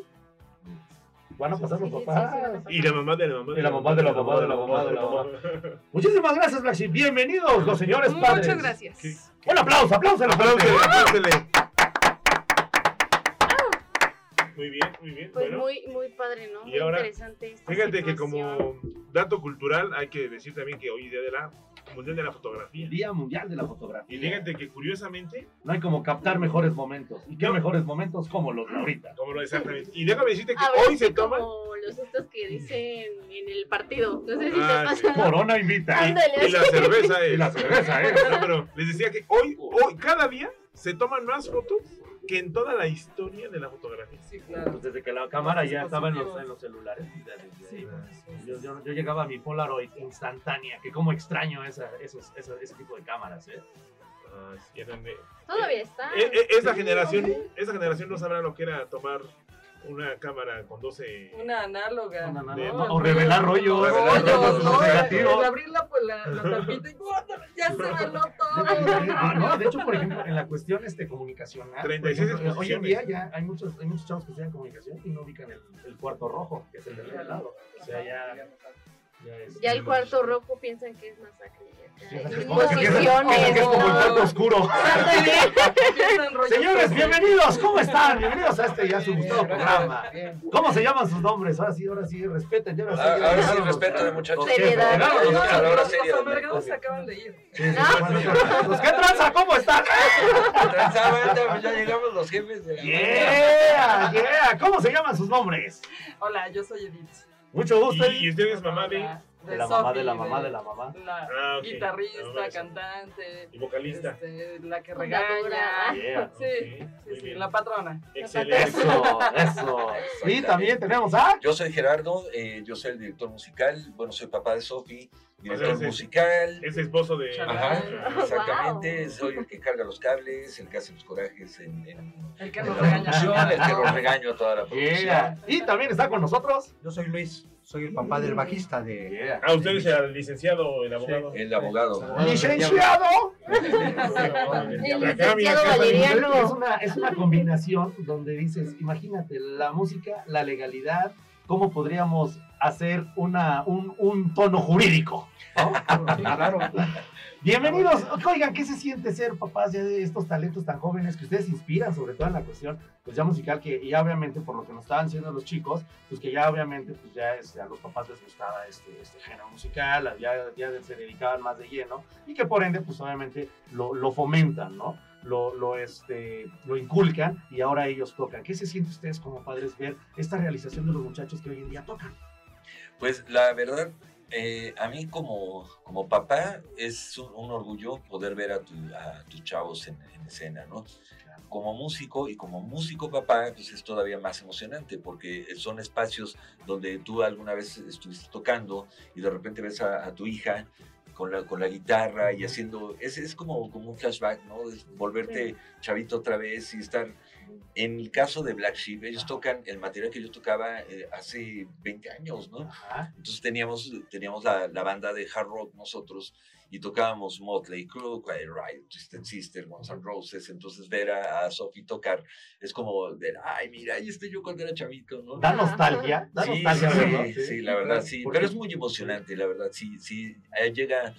Van a pasar los Sí, sí, sí, papás. Y la mamá de la mamá Y la mamá de la mamá de la mamá de la mamá. Muchísimas gracias, Black Sheep. Bienvenidos, los señores padres. Muchas gracias. ¿Qué? Un aplauso, aplauso. Apláusele. Muy bien, muy bien. Pues bueno, muy, muy padre, ¿no? Y Muy ahora, interesante. esta fíjate que como dato cultural hay que decir también que hoy es día de la Mundial de la Fotografía. Día Mundial de la Fotografía. Y fíjate que curiosamente, No hay como captar mejores momentos. ¿Y qué No. mejores momentos como los de ahorita? como lo exactamente. Y déjame decirte que hoy se toman. como los estos que dicen en el partido. No sé si Ah, te sí. pasa. Corona invita. Y la cerveza es. Y la cerveza, ¿eh? No, pero les decía que hoy, hoy, cada día se toman más fotos que en toda la historia de la fotografía. Sí, claro. Pues desde que la cámara ya estaba en los, en los celulares. Sí, Yo, yo- yo llegaba a mi Polaroid instantánea, que como extraño esa, esos, esa- ese tipo de cámaras, ¿eh? Ah, sí, eran de- Todavía está. Eh, eh, esa generación, esa generación no sabrá lo que era tomar una cámara con 12. Una análoga. O revelar rollos. Rollos, Rollos, ¿no? negativos. El abrirla, pues la, la tapita y ya se veló todo. No, de hecho, por ejemplo, en la cuestión este, comunicacional, 36 por ejemplo, hoy en día ya hay muchos, hay muchos chavos que estudian comunicación y no ubican el, el cuarto rojo, que es el del lado. O sea, ya, ya es... Ya el cuarto rojo piensan que es masacre. Posiciones, es [LAUGHS] Señores, bienvenidos, ¿cómo están? Bienvenidos a este ya su gustado programa. ¿Cómo se llaman sus nombres? Ahora sí, ahora sí, respeten. Ya ahora sí, Ah, ahora sí, respeten, muchachos. los Seriedad. amargados se acaban de ir. Los- ¿Qué tranza? ¿Cómo están? [LAUGHS] Pues ya llegamos los jefes de la Yeah, yeah. ¿Cómo se llaman sus nombres? Hola, yo soy Edith. Mucho gusto. Y, y usted es mamá de. De la mamá, de la mamá, de la mamá. La Ah, ok. La guitarrista, mamá de Sophie. cantante. Y vocalista. este, la que regaña. Yeah. Sí, sí, sí, la patrona. Excelente. Eso, eso. Y también tenemos a. Yo soy Gerardo, eh, yo soy el director musical, bueno, soy papá de Sofi, director O sea, es- musical. Es esposo de. Ajá, Wow. exactamente, soy el que carga los cables, el que hace los corajes en, en, El que la regaña. el que los regaño a toda la producción. Yeah. Y también está con nosotros. Yo soy Luis, soy el papá del bajista de... Yeah. Ah, usted es el licenciado, el abogado. El abogado. Licenciado. [LAUGHS] El licenciado mi- Es Valeriano. una, es una combinación donde dices, imagínate, la música, la legalidad, cómo podríamos hacer una, un, un tono jurídico. ¿no? Claro. Bienvenidos. Oigan, ¿qué se siente ser papás ya de estos talentos tan jóvenes que ustedes inspiran, sobre todo en la cuestión pues ya musical, que ya obviamente por lo que nos estaban diciendo los chicos, pues que ya obviamente pues ya este, a los papás les gustaba este, este género musical, ya, ya se dedicaban más de lleno y que por ende pues obviamente lo, lo fomentan, ¿no? Lo, lo, este, lo inculcan y ahora ellos tocan. ¿Qué se siente ustedes como padres ver esta realización de los muchachos que hoy en día tocan? Pues la verdad, eh, a mí como, como papá es un, un orgullo poder ver a, tu- a tus chavos en, en escena, ¿no? Como músico y como músico papá, pues es todavía más emocionante porque son espacios donde tú alguna vez estuviste tocando y de repente ves a, a tu hija con la, con la guitarra y haciendo, es, es como, como un flashback, ¿no? Es volverte chavito otra vez y estar en el caso de Black Sheep, ellos tocan el material que yo tocaba eh, hace 20 años, ¿no? Ajá. Entonces teníamos, teníamos la, la banda de hard rock nosotros y tocábamos Motley Crue, Quiet Riot, Twisted Sister, Guns N' Roses. Entonces ver a, a Sophie tocar es como ver, ay, mira, ahí estoy yo cuando era chavito, ¿no? Da nostalgia, da Sí, nostalgia sí, sí, sí, la verdad, sí. Pero es muy emocionante, la verdad, sí, sí. eh, llega,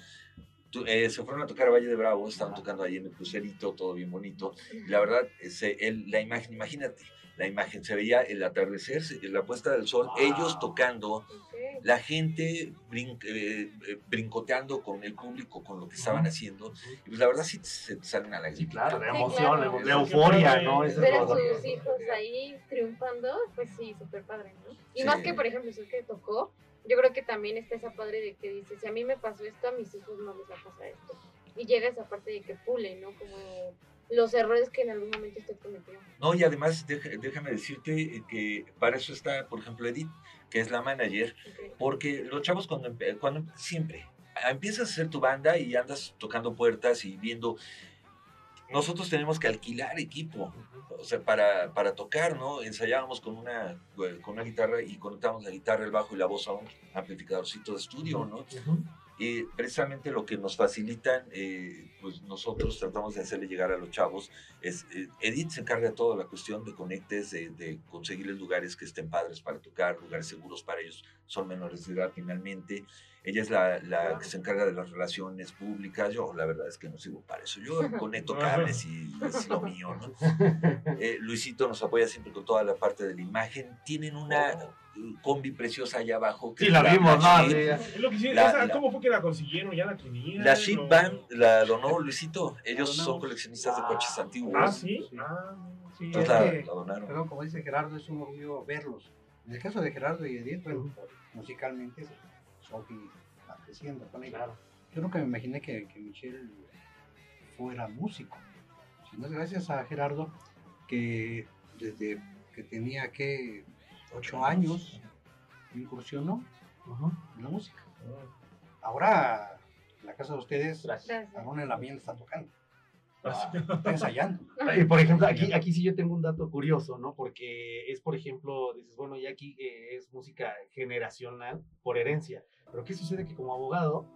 eh, se fueron a tocar a Valle de Bravo, estaban tocando ahí en el crucerito, todo bien bonito. Y la verdad, ese, el- la imagen, imagínate, la imagen, se veía el atardecer, la puesta del sol, Wow. ellos tocando la gente brin- eh, eh, brincoteando con el público, con lo que estaban haciendo. Y pues la verdad sí se salen a la Sí, claro, la Sí, emoción, claro. la euforia, ¿no? Ese es Ver a sus hijos ahí triunfando, pues sí, súper padre, ¿no? Y Sí. más que, por ejemplo, si es que tocó, yo creo que también está esa padre de que dice, si a mí me pasó esto, a mis hijos no les va a pasar esto. Y llega esa parte de que pule, ¿no? Como los errores que en algún momento usted cometió. No, y además déjame decirte eh, que para eso está, por ejemplo, Edith, que es la manager, porque los chavos cuando, empe- cuando siempre ah, empiezas a hacer tu banda y andas tocando puertas y viendo, nosotros tenemos que alquilar equipo, o sea, para, para tocar, ¿no? Ensayábamos con una, con una guitarra y conectábamos la guitarra, el bajo y la voz a un amplificadorcito de estudio, ¿no? Ujú. Y precisamente lo que nos facilitan, eh, pues nosotros tratamos de hacerle llegar a los chavos, es, eh, Edith se encarga de toda la cuestión de conectes, de, de conseguirles lugares que estén padres para tocar, lugares seguros para ellos, son menores de edad finalmente. Ella es la, la que se encarga de las relaciones públicas, yo la verdad es que no sirvo para eso, yo conecto cables y es lo mío, ¿no? [LAUGHS] Eh, Luisito nos apoya siempre con toda la parte de la imagen, tienen una eh, combi preciosa allá abajo. que Sí, es la vimos, ¿no? Sheep. Sí, La- la- ¿Cómo fue que la consiguieron? ¿Ya la tenían? La Sheep Band la donó [LAUGHS] Luisito. Ellos son coleccionistas de coches antiguos. Ah, sí. Sí. Ah, Sí, Entonces es la, que, la donaron. perdón, como dice Gerardo, es un orgullo verlos. En el caso de Gerardo y Edith, bueno, musicalmente, Sophie va creciendo con ella. Claro. Yo nunca me imaginé que, que Michelle fuera músico. Sino es gracias a Gerardo que desde que tenía que ocho años incursionó en la música. Ahora, en la casa de ustedes, aún en la miel está tocando. Ah, Está [LAUGHS] ensayando. Y por ejemplo, aquí, aquí sí yo tengo un dato curioso, ¿no? Porque es, por ejemplo, dices, bueno, ya aquí eh, es música generacional por herencia. Pero ¿qué sucede? Que como abogado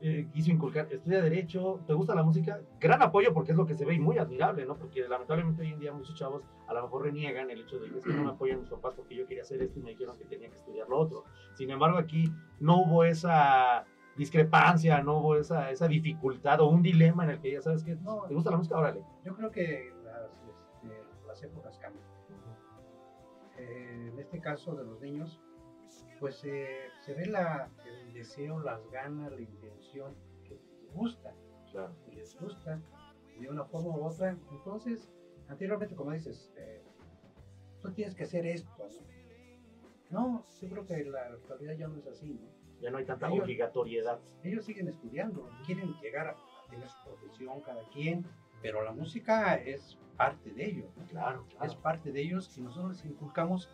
eh, quiso inculcar, estudia Derecho, ¿te gusta la música? Gran apoyo porque es lo que se ve y muy admirable, ¿no? Porque lamentablemente hoy en día muchos chavos a lo mejor reniegan el hecho de que es que no me apoyan mis papás porque yo quería hacer esto y me dijeron que tenía que estudiar lo otro. Sin embargo, aquí no hubo esa discrepancia, no hubo esa, esa dificultad o un dilema en el que ya sabes que no, ¿te gusta la música? Órale. Yo creo que las, este, las épocas cambian. Eh, en este caso de los niños, pues eh, se ve la, el deseo, las ganas, la intención que les gusta, Claro. que les gusta de una forma u otra. Entonces, anteriormente, como dices, eh, tú tienes que hacer esto. No, No, yo creo que la actualidad ya no es así. ¿no? Ya no hay tanta Ellos- obligatoriedad. ellos siguen estudiando, quieren llegar a, tener su profesión cada quien, pero la música es parte de ellos, ¿no? Claro, es claro. parte de ellos y nosotros les inculcamos,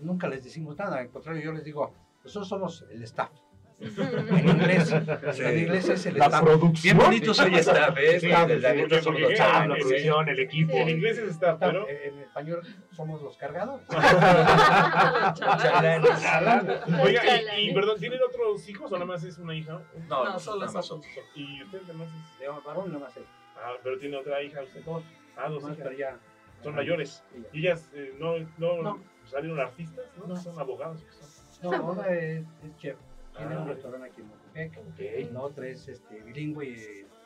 nunca les decimos nada, al contrario, yo les digo, nosotros somos el staff. [LAUGHS] En inglés, en inglés es el La staff. producción. Bien bonito soy staff, ¿eh? Sí, La- sí, producción, el equipo. En inglés es staff, pero. En, español somos los cargados. [LAUGHS] Chalanes. Oiga, y, perdón, ¿tienen otros hijos o nada más es una hija? No, No, no, solo nada más Y usted nada más es. De varón no va a ser. Ah, pero tiene otra hija usted. Dos, Ah, dos más, hijas. Son mayores. ¿Y ellas eh, no, no, No. salieron artistas? ¿no? No. Son abogados. que son. No, ahora es, es chef. Tiene Ah. un restaurante aquí en Motepec. Ok. La otra es este, bilingüe y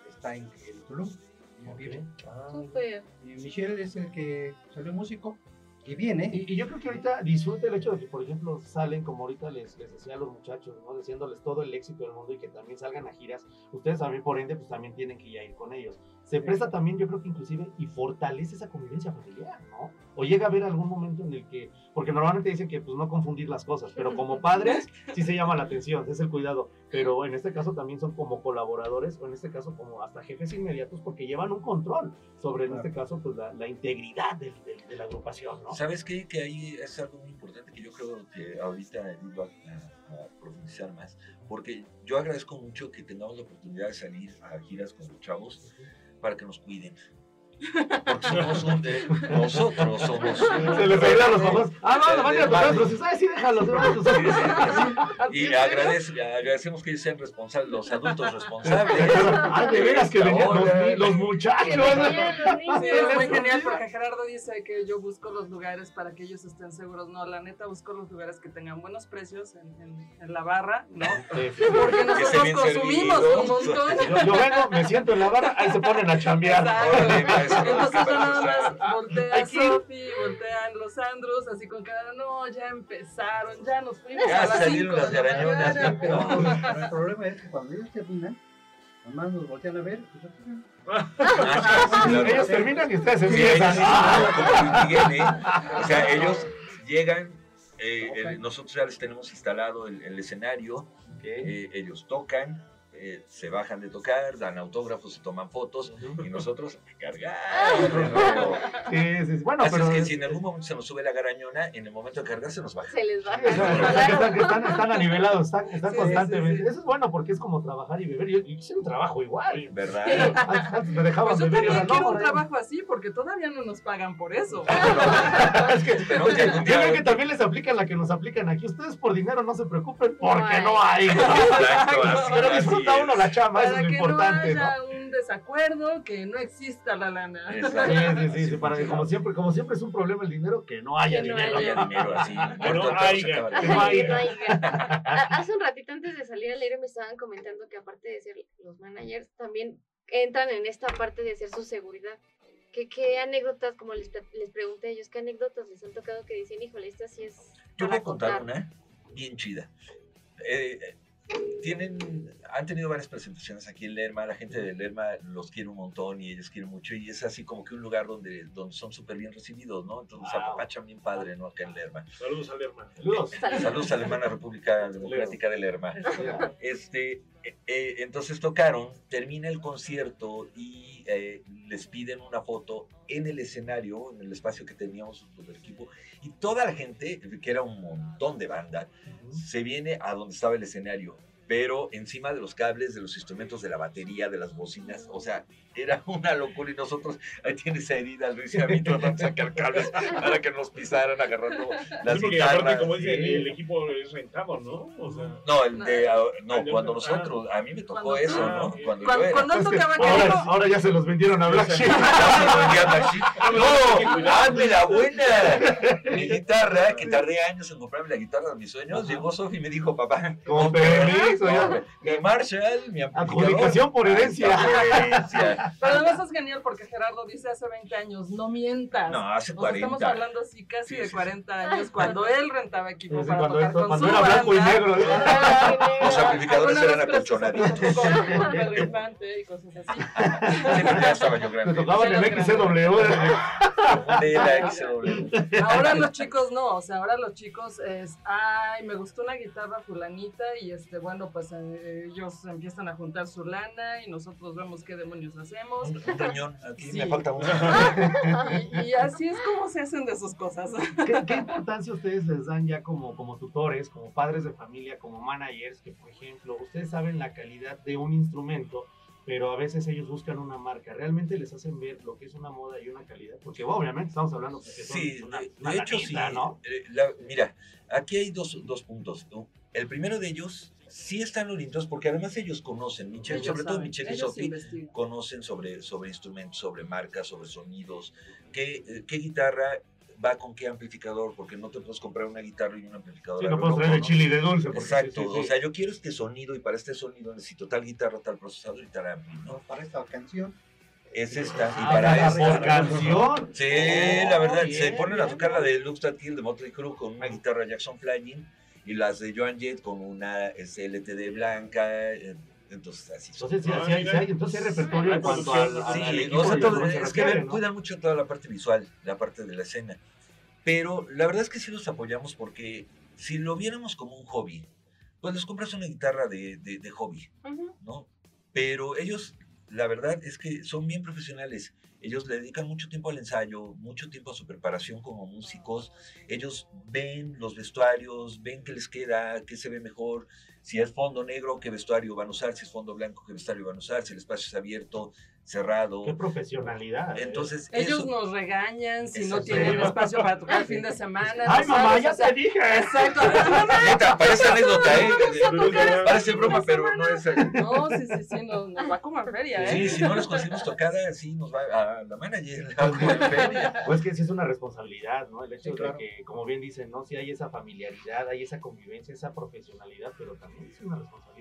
está en, en Tulum. vive. Súper. Y Michelle es el que salió músico y viene. Y, y yo creo que ahorita disfruta el hecho de que, por ejemplo, salen, como ahorita les, les decía a los muchachos, ¿no? Deseándoles todo el éxito del mundo y que también salgan a giras. Ustedes también, por ende, pues también tienen que ya ir con ellos. Se presta también, yo creo que inclusive, y fortalece esa convivencia familiar, ¿no? O llega a haber algún momento en el que, porque normalmente dicen que pues no confundir las cosas, pero como padres sí se llama la atención, es el cuidado. Pero en este caso también son como colaboradores, o en este caso como hasta jefes inmediatos, porque llevan un control sobre, en este caso, pues la, la integridad del- del- de la agrupación, ¿no? ¿Sabes qué? Que ahí es algo muy importante que yo creo que ahorita va a, profundizar más. Porque yo agradezco mucho que tengamos la oportunidad de salir a giras con los chavos para que nos cuiden. Porque somos un de, nosotros somos un- Se les ayuda a los papás. Ah, no, no, Sí, van a sí, tocar, pero sí, déjalos, déjalos. Y agradece- agradecemos que ellos sean responsables, los adultos responsables. Ah, de veras que venían los, los muchachos. [LAUGHS] Sí, es muy genial porque Gerardo dice que yo busco los lugares para que ellos estén seguros. No, la neta busco los lugares que tengan buenos precios en, en- en la barra, ¿no? Porque nosotros consumimos servidos. un montón. Yo, yo vengo, me siento en la barra, ahí se ponen a chambear. Exacto. [LAUGHS] Entonces yo nada más que ir. Sofi, voltean los Andros, así con cara, no, ya empezaron, ya nos fuimos Ya a las salieron 5 las [LAUGHS] pero el problema es que cuando ellos terminan, nomás nos voltean a ver. Ah. Ellos terminan y ustedes empiezan. ¿eh? O sea, ellos llegan, eh, eh, nosotros ya les tenemos instalado el, el escenario, eh, ellos tocan, eh, se bajan de tocar, dan autógrafos, se toman fotos y nosotros a cargar. ¿no? Sí, sí, sí. Bueno, Así pero. es que si en algún momento se nos sube la garañona, en el momento de cargar se nos baja. Se les baja. O sea, o sea, que están, que están, están anivelados, están, están Sí, constantemente. sí, sí. Eso es bueno porque es como trabajar y beber. Yo, yo quisiera un trabajo igual. ¿Verdad? Antes, antes me dejaban Pues yo beber y ahora también no. quiero un ahora ya- trabajo así porque todavía no nos pagan por eso. [LAUGHS] Es que, Esperemos que yo creo que también les aplican la que nos aplican aquí. Ustedes por dinero no se preocupen porque hay. no hay. Exacto, así- Pero así es. uno la chamba, eso Para es lo que no importante, ¿no? haya un desacuerdo, que no exista la lana. Sí, sí, sí, para que como siempre, como siempre es un problema el dinero, que no haya Que no dinero. Haya dinero así. [LAUGHS] Que no haya. Que no haya. No. A- Hace un ratito antes de salir al aire me estaban comentando que aparte de ser los managers, también entran en esta parte de ser su seguridad. ¿Qué, qué anécdotas, como les, les pregunté a ellos, qué anécdotas les han tocado que dicen, híjole, esta sí es Yo voy a contar una bien chida. Eh, eh, tienen, han tenido varias presentaciones aquí en Lerma, la gente de Lerma los quiere un montón y ellos quieren mucho y es así como que un lugar donde, donde son súper bien recibidos, ¿no? Entonces Wow. apapachan bien padre, ¿no? Acá en Lerma. Saludos al hermano. Saludos. Saludos a la hermana República Democrática de Lerma. Este, eh, eh, entonces tocaron, termina el concierto y eh, les piden una foto en el escenario, en el espacio que teníamos los del equipo, y toda la gente, que era un montón de banda, se viene a donde estaba el escenario, pero encima de los cables, de los instrumentos, de la batería, de las bocinas, o sea, era una locura y nosotros, ahí tienes esa herida, Luis y a mí tratando de sacar cables para que nos pisaran agarrando las Sí, porque aparte, guitarras. como dicen, Sí. el equipo es rentado, ¿no? O sea, No, el de, no, cuando no. nosotros, a mí me tocó Cuando- eso, ah, ¿no? ok. Cuando yo Cuando, era. cuando él Es que tocaba, ¿qué ahora, dijo? ahora ya se los vendieron a Black Sheep. Ya se vendía Black Sheep. No. ¡Hazme la buena! Mi guitarra, que tardé años en comprarme la guitarra de mis sueños, llegó Sofi y me dijo, papá, Con permiso, mi Marshall, mi. Adjudicación por herencia. Por herencia. Pero además es genial porque Gerardo dice hace 20 años, no mientas. No, hace O sea, 40. estamos hablando así casi Sí, de sí, sí. 40 años, cuando él rentaba equipo Sí, sí, para cuando tocar esto- con cuando su era blanco y negro. ¿eh? [LAUGHS] Los amplificadores eran acolchonaditos. con y cosas así. Sí, pero ya estaba yo Me grande. tocaban el XW. De la XW. Ahora los chicos no, o sea, ahora los chicos es, ay, me gustó una guitarra fulanita y este, bueno, pues eh, ellos empiezan a juntar su lana y nosotros vemos qué demonios hacemos. Un, un riñón, aquí Sí. me falta uno. [LAUGHS] Y, y así es como se hacen de sus cosas. ¿Qué, qué importancia ustedes les dan ya como, como tutores, como padres de familia, como managers, que por ejemplo, ustedes saben la calidad de un instrumento, pero a veces ellos buscan una marca, realmente les hacen ver lo que es una moda y una calidad, porque bueno, obviamente estamos hablando de que son Sí, una, una de hecho sí. ¿no? Eh, la- mira, aquí hay dos, dos puntos. ¿no? El primero de ellos sí están orientados porque además ellos conocen, Michelle, Ellos sobre todo Michelle y Sophie, conocen sobre, sobre instrumentos, sobre marcas, sobre sonidos, qué, eh, qué guitarra va con qué amplificador, porque no te puedes comprar una guitarra y un amplificador. Sí, a no puedes traer el ¿no? chili de dulce. Exacto, sí, sí. o sea, yo quiero este sonido y para este sonido necesito tal guitarra, tal procesador y tal ampli, ¿no? Para esta canción, Es esta, y Ah, para esta. por canción. Sí, Oh, la verdad, se bien, ponen a bien, tocar la de Lux That Kill de Motley Crue con una guitarra Jackson Flying y las de Joan Jett con una este, LTD blanca. eh, Entonces, así son. Entonces, sí, Ah, sí sí entonces hay repertorio en cuanto al, es que ¿no? cuidan mucho toda la parte visual, la parte de la escena. Pero la verdad es que sí los apoyamos porque si lo viéramos como un hobby, pues les compras una guitarra de, de- de hobby, Ujú. ¿no? Pero ellos, la verdad es que son bien profesionales. Ellos le dedican mucho tiempo al ensayo, mucho tiempo a su preparación como músicos. Ellos ven los vestuarios, ven qué les queda, qué se ve mejor. Si es fondo negro, qué vestuario van a usar. Si es fondo blanco, qué vestuario van a usar. Si el espacio es abierto, cerrado. Qué profesionalidad. ¿eh? Entonces, Ellos eso- nos regañan si no tienen espacio para tocar el fin de semana. Ay, ¿no mamá, sabes? ya O sea, te dije. Exacto. [LAUGHS] Neta, parece anécdota, ¿eh? Parece broma, pero no es. No, sí, sí, sí, nos, nos va como en feria, ¿eh? Sí, si no les conseguimos tocada, sí nos va a la manager. a. Pues que sí es una responsabilidad, ¿no? El hecho de que, como bien dicen, ¿no? Sí hay esa familiaridad, hay esa convivencia, esa profesionalidad, pero también es una responsabilidad,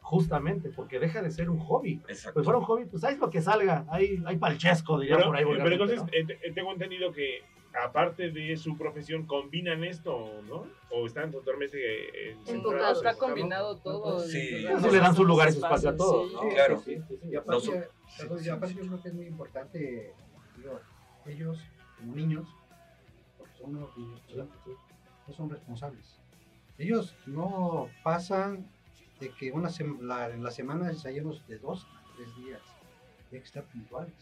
justamente, porque deja de ser un hobby. Exacto. Pues fuera un hobby, pues sabes lo que salga. Hay, hay palchesco, diría Pero, por ahí. pero vulgarmente, entonces, ¿no? eh, te- tengo entendido que aparte de su profesión, combinan esto, ¿no? O están totalmente eh, centrados, Está combinado todo. Sí. le dan su lugar y su espacio a todos, sí. ¿no? Sí, Claro. Sí, sí, sí. Y aparte, perdón, y aparte yo creo que es muy importante, digo, ellos como niños, porque son unos niños, no son responsables. Ellos no pasan de que una sem- la- en la semana ensayemos de dos a tres días. Hay que estar puntuales.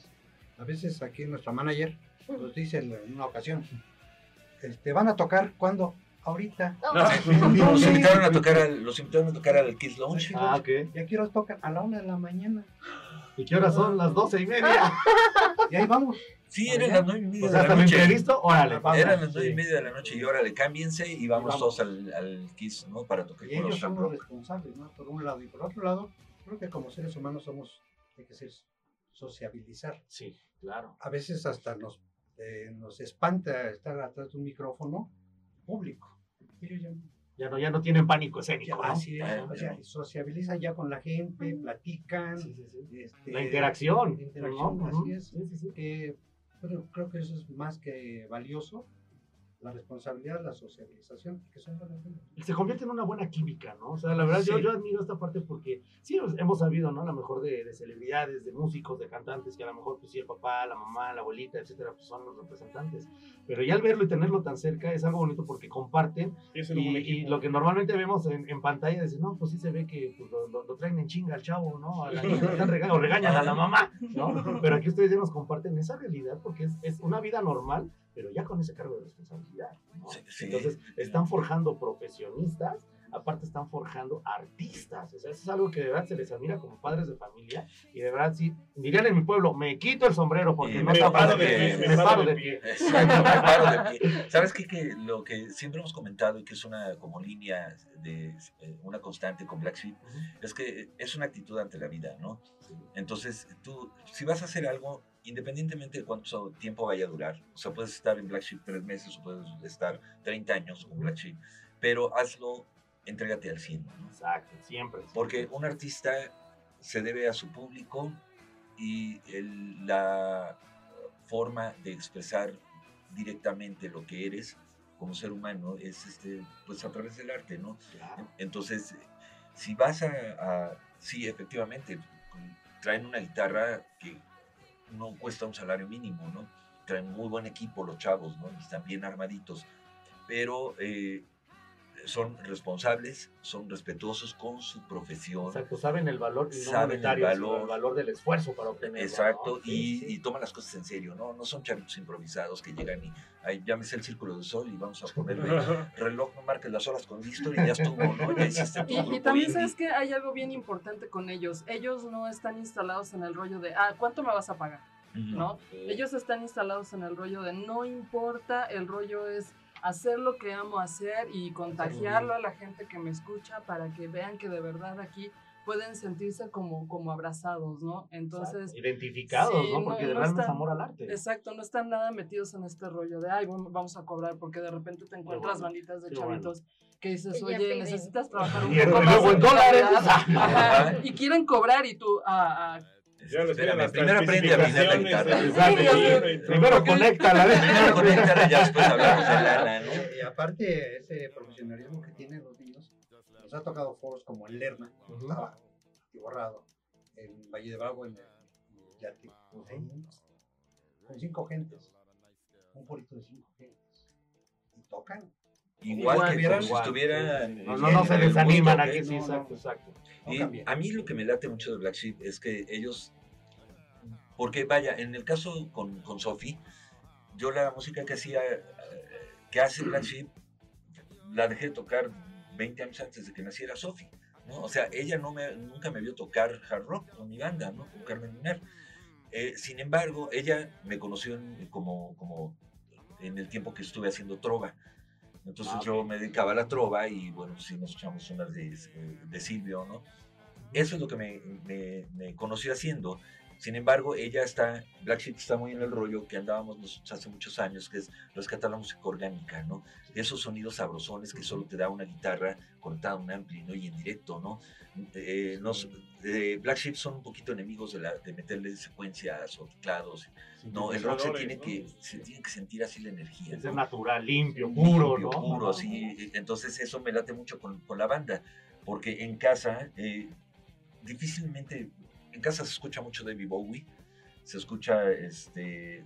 A veces aquí nuestra manager nos dice en una ocasión, este, van a tocar cuando ahorita. No, Sí, [LAUGHS] Los invitaron a tocar al, los invitaron a tocar al Kiss Lounge. Ah, ok. Y aquí los tocan a la una de la mañana. ¿Y qué horas son? Las doce y media. Y ahí vamos. Sí, eran las nueve y media O de la noche. imprevisto, órale. vamos. Eran las nueve y media de la noche y órale, cámbiense y vamos, vamos. todos al, al Kiss, ¿no? Para tocar Y con los ellos son los responsables, ¿no? Por un lado. Y por otro lado, creo que como seres humanos somos, hay que ser sociabilizar. Sí, claro. A veces hasta nos, eh, nos espanta estar atrás de un micrófono público. Ellos ya, Ya no, ya no tienen pánico ya- escénico, ¿no? así es, Ah, o sea, sociabilizan ya con la gente, platican. Sí, sí, sí. este, La interacción. la interacción, ¿no? así es. Sí, sí, sí. que, pero creo que eso es más que valioso. La responsabilidad, la sociabilización, que son buenas. Y se convierte en una buena química, ¿no? O sea, la verdad, yo, Sí. yo admiro esta parte porque sí hemos- sabido, ¿no? A lo mejor de, de celebridades, de músicos, de cantantes, que a lo mejor, pues sí, el papá, la mamá, la abuelita, etcétera, pues son los representantes. Pero ya al verlo y tenerlo tan cerca es algo bonito porque comparten y, y equipo. lo que normalmente vemos en, en pantalla es, no, pues sí se ve que pues, lo, lo- lo traen en chinga al chavo, ¿no? A la niña, rega- o regañan a la mamá, ¿no? Pero aquí ustedes ya nos comparten esa realidad porque es, es una vida normal, pero ya con ese cargo de responsabilidad, ¿no? Sí, sí. Entonces, están forjando profesionistas, aparte están forjando artistas. O sea, eso es algo que de verdad se les admira como padres de familia. Y de verdad, sí, dirían en mi pueblo, me quito el sombrero porque no me paro de pie, me paro de pie. Exacto, me paro de pie. ¿Sabes qué? Que lo que siempre hemos comentado y que es una como línea de eh, una constante con Black Sheep es que es una actitud ante la vida, ¿no? Entonces, tú, si vas a hacer algo, independientemente de cuánto tiempo vaya a durar, o sea, puedes estar en Black Sheep tres meses o puedes estar 30 años con Black Sheep, pero hazlo, entrégate al 100, ¿no? Exacto, siempre. Porque un artista se debe a su público y el- la forma de expresar directamente lo que eres como ser humano es este, pues a través del arte, ¿no? Claro. Entonces, si vas a, a- sí, efectivamente, traen una guitarra que no cuesta un salario mínimo, ¿no? Traen muy buen equipo los chavos, ¿no? Y están bien armaditos, pero eh, son responsables, son respetuosos con su profesión. Exacto, saben el valor, y no Saben el valor. el valor del esfuerzo para obtenerlo. Exacto, ¿no? y, Sí, sí. y toman las cosas en serio, ¿no? No son chavitos improvisados que llegan y, ay, llámese el círculo del sol y vamos a ponerle [LAUGHS] reloj, no marques las horas con listo y ya estuvo, ¿no? Ya hiciste tu Y, también indie. sabes que hay algo bien importante con ellos. Ellos no están instalados en el rollo de, ah, ¿cuánto me vas a pagar? ¿No? Ellos están instalados en el rollo de, no importa, el rollo es hacer lo que amo hacer y contagiarlo a la gente que me escucha para que vean que de verdad aquí pueden sentirse como, como abrazados, ¿no? Entonces, Identificados, sí, ¿no? no- Porque de no verdad es amor al arte. Exacto, no están nada metidos en este rollo de, ay, vamos a cobrar, porque de repente te encuentras bueno, banditas de bueno. chavitos que dices, Que oye, necesitas trabajar [LAUGHS] un Y poco más en dólares. Ajá, [LAUGHS] [LAUGHS] y quieren cobrar y tú, ah, ah, Ya Espérame, primero aprende a afinar la guitarra. Primero conéctala. Primero conéctala y ya después hablamos de lana, ¿no? Y aparte, ese profesionalismo que tienen los niños, nos ha tocado foros como el Lerma, Ujú. estaba borrado, en Valle de Bravo, en el Yate, ahí, con cinco gentes, un porito de cinco gentes, y tocan. Igual, Igual, que vieran, como si igual, estuvieran. No, no, no se desaniman aquí, sí, no, no. exacto, exacto. Y a mí lo que me late mucho de Black Sheep es que ellos, porque vaya, en el caso con, con Sophie, yo la música que hacía, que hace Black Sheep, la dejé de tocar 20 años antes de que naciera Sophie. ¿no? O sea, ella no me, nunca me vio tocar hard rock con mi banda, ¿no? con Carmen Lunar. Eh, sin embargo, ella me conoció en- como, como en el tiempo que estuve haciendo trova. Entonces Ah, yo ok. me dedicaba a la trova y bueno, sí nos echamos unas de, de Silvio, ¿no? Eso es lo que me, me- me conoció haciendo. Sin embargo, ella está, Black Sheep está muy en el rollo que andábamos nosotros hace muchos años, que es rescatar la música orgánica, ¿no? Esos sonidos sabrosones que solo te da una guitarra conectada a un ampli, ¿no? Y en directo, ¿no? Eh, nos, eh, Black Sheep son un poquito enemigos de, la, de meterle secuencias o teclados. No, el rock se tiene, que, se tiene que sentir así la energía. Es natural, limpio, puro, Limpio, ¿no? Puro, así. Entonces eso me late mucho con, con la banda, porque en casa eh, difícilmente, en casa se escucha mucho David Bowie, se escucha este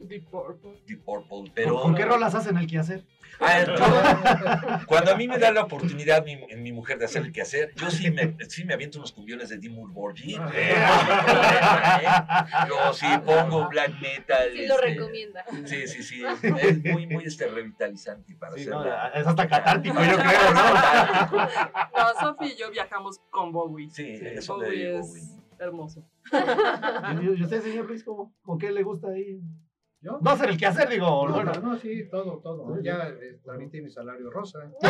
Deep Purple. Deep Purple, pero... ¿Con qué rolas hacen el quehacer? Ah, [LAUGHS] cuando a mí me da la oportunidad mi, mi mujer de hacer el quehacer, yo sí me, sí me aviento unos cumbiones de Dimmu Borgir. eh, no [LAUGHS] ¿eh? Yo sí pongo black metal. Sí lo este, recomienda. Sí, sí, sí. Es muy, muy este, revitalizante para Sí, hacer. no, la- es hasta catártico, yo creo, ¿no? No, Sofi y yo viajamos con Bowie. Sí, eso Bowie de es Bowie. hermoso. ¿Y, y usted, señor Luis, cómo, con qué le gusta ahí? ¿Yo? No hacer el quehacer, digo. No, bueno. no, no, sí, todo, todo. Ya eh, tramité mi salario rosa. [LAUGHS]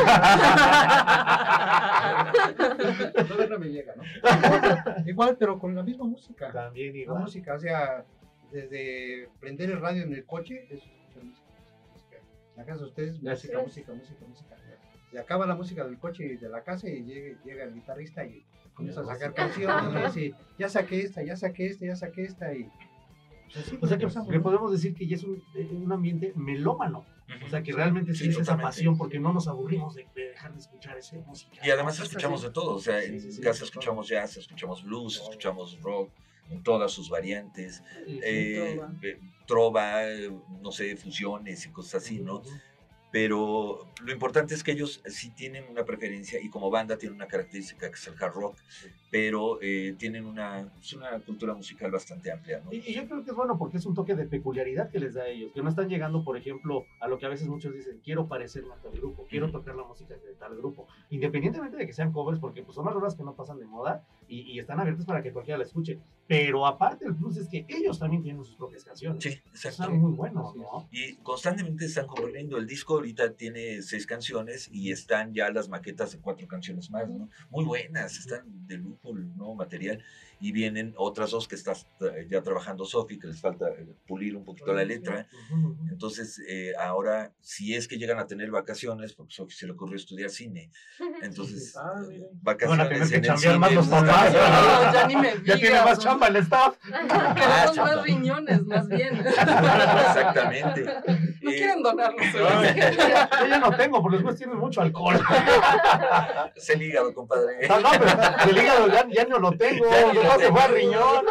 Todavía no me llega, ¿no? Igual, pero con la misma música. También La igual. música, o sea, desde prender el radio en el coche, es escuchar música, música. En la casa de ustedes, música, sí. música, música, música. Y acaba la música del coche y de la casa y llega, llega el guitarrista y comienza a sacar canciones [LAUGHS] y ya saqué esta, ya saqué esta, ya saqué esta y... O sea que, que podemos decir que ya es un, eh, un ambiente melómano. O sea que realmente sí, Sí, es esa pasión porque no nos aburrimos de, de dejar de escuchar esa música. Y además escuchamos de todo, o sea, en casa escuchamos jazz, escuchamos blues, escuchamos rock, en todas sus variantes, eh, trova. eh, trova, no sé, fusiones y cosas así, ¿no? Pero lo importante es que ellos sí tienen una preferencia y como banda tienen una característica que es el hard rock, pero eh, tienen una, es una cultura musical bastante amplia, ¿no? Y, y yo creo que es bueno porque es un toque de peculiaridad que les da a ellos, que no están llegando, por ejemplo, a lo que a veces muchos dicen, quiero parecerme a tal grupo, quiero tocar la música de tal grupo, independientemente de que sean covers, porque pues, son las rolas que no pasan de moda y, y están abiertas para que cualquiera la escuche. Pero aparte el plus es que ellos también tienen sus propias canciones. Sí, exacto. Están muy buenos, ¿no? Y constantemente están componiendo. El disco ahorita tiene seis canciones y están ya las maquetas de cuatro canciones más, ¿no? Muy buenas, están de lujo el nuevo material. Y vienen otras dos que está eh, ya trabajando Sofi, que les falta eh, pulir un poquito la letra. Entonces, eh, ahora, si es que llegan a tener vacaciones, porque Sofi se le ocurrió estudiar cine, entonces, Ah, miren. vacaciones en el cine, más los papás. No, ya ni me [LAUGHS] Ya tiene digas, más ¿no? chamba el staff. [LAUGHS] Queremos chamba. más riñones, más bien. [LAUGHS] Exactamente. No Eh, quieren donarlos. Yo ya no tengo, porque después tienen mucho alcohol. Es el hígado, compadre. No, no, pero el hígado ya, ya no lo tengo. Ya no se fue a tengo. riñón.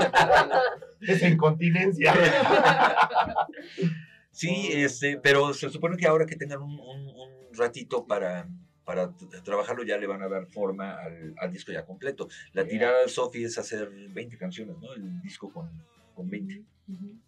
Es incontinencia. Sí, este, pero se supone que ahora que tengan un, un- un ratito para, para trabajarlo, ya le van a dar forma al, al disco ya completo. La tirada de Sophie es hacer 20 canciones, ¿no? El disco con, con 20.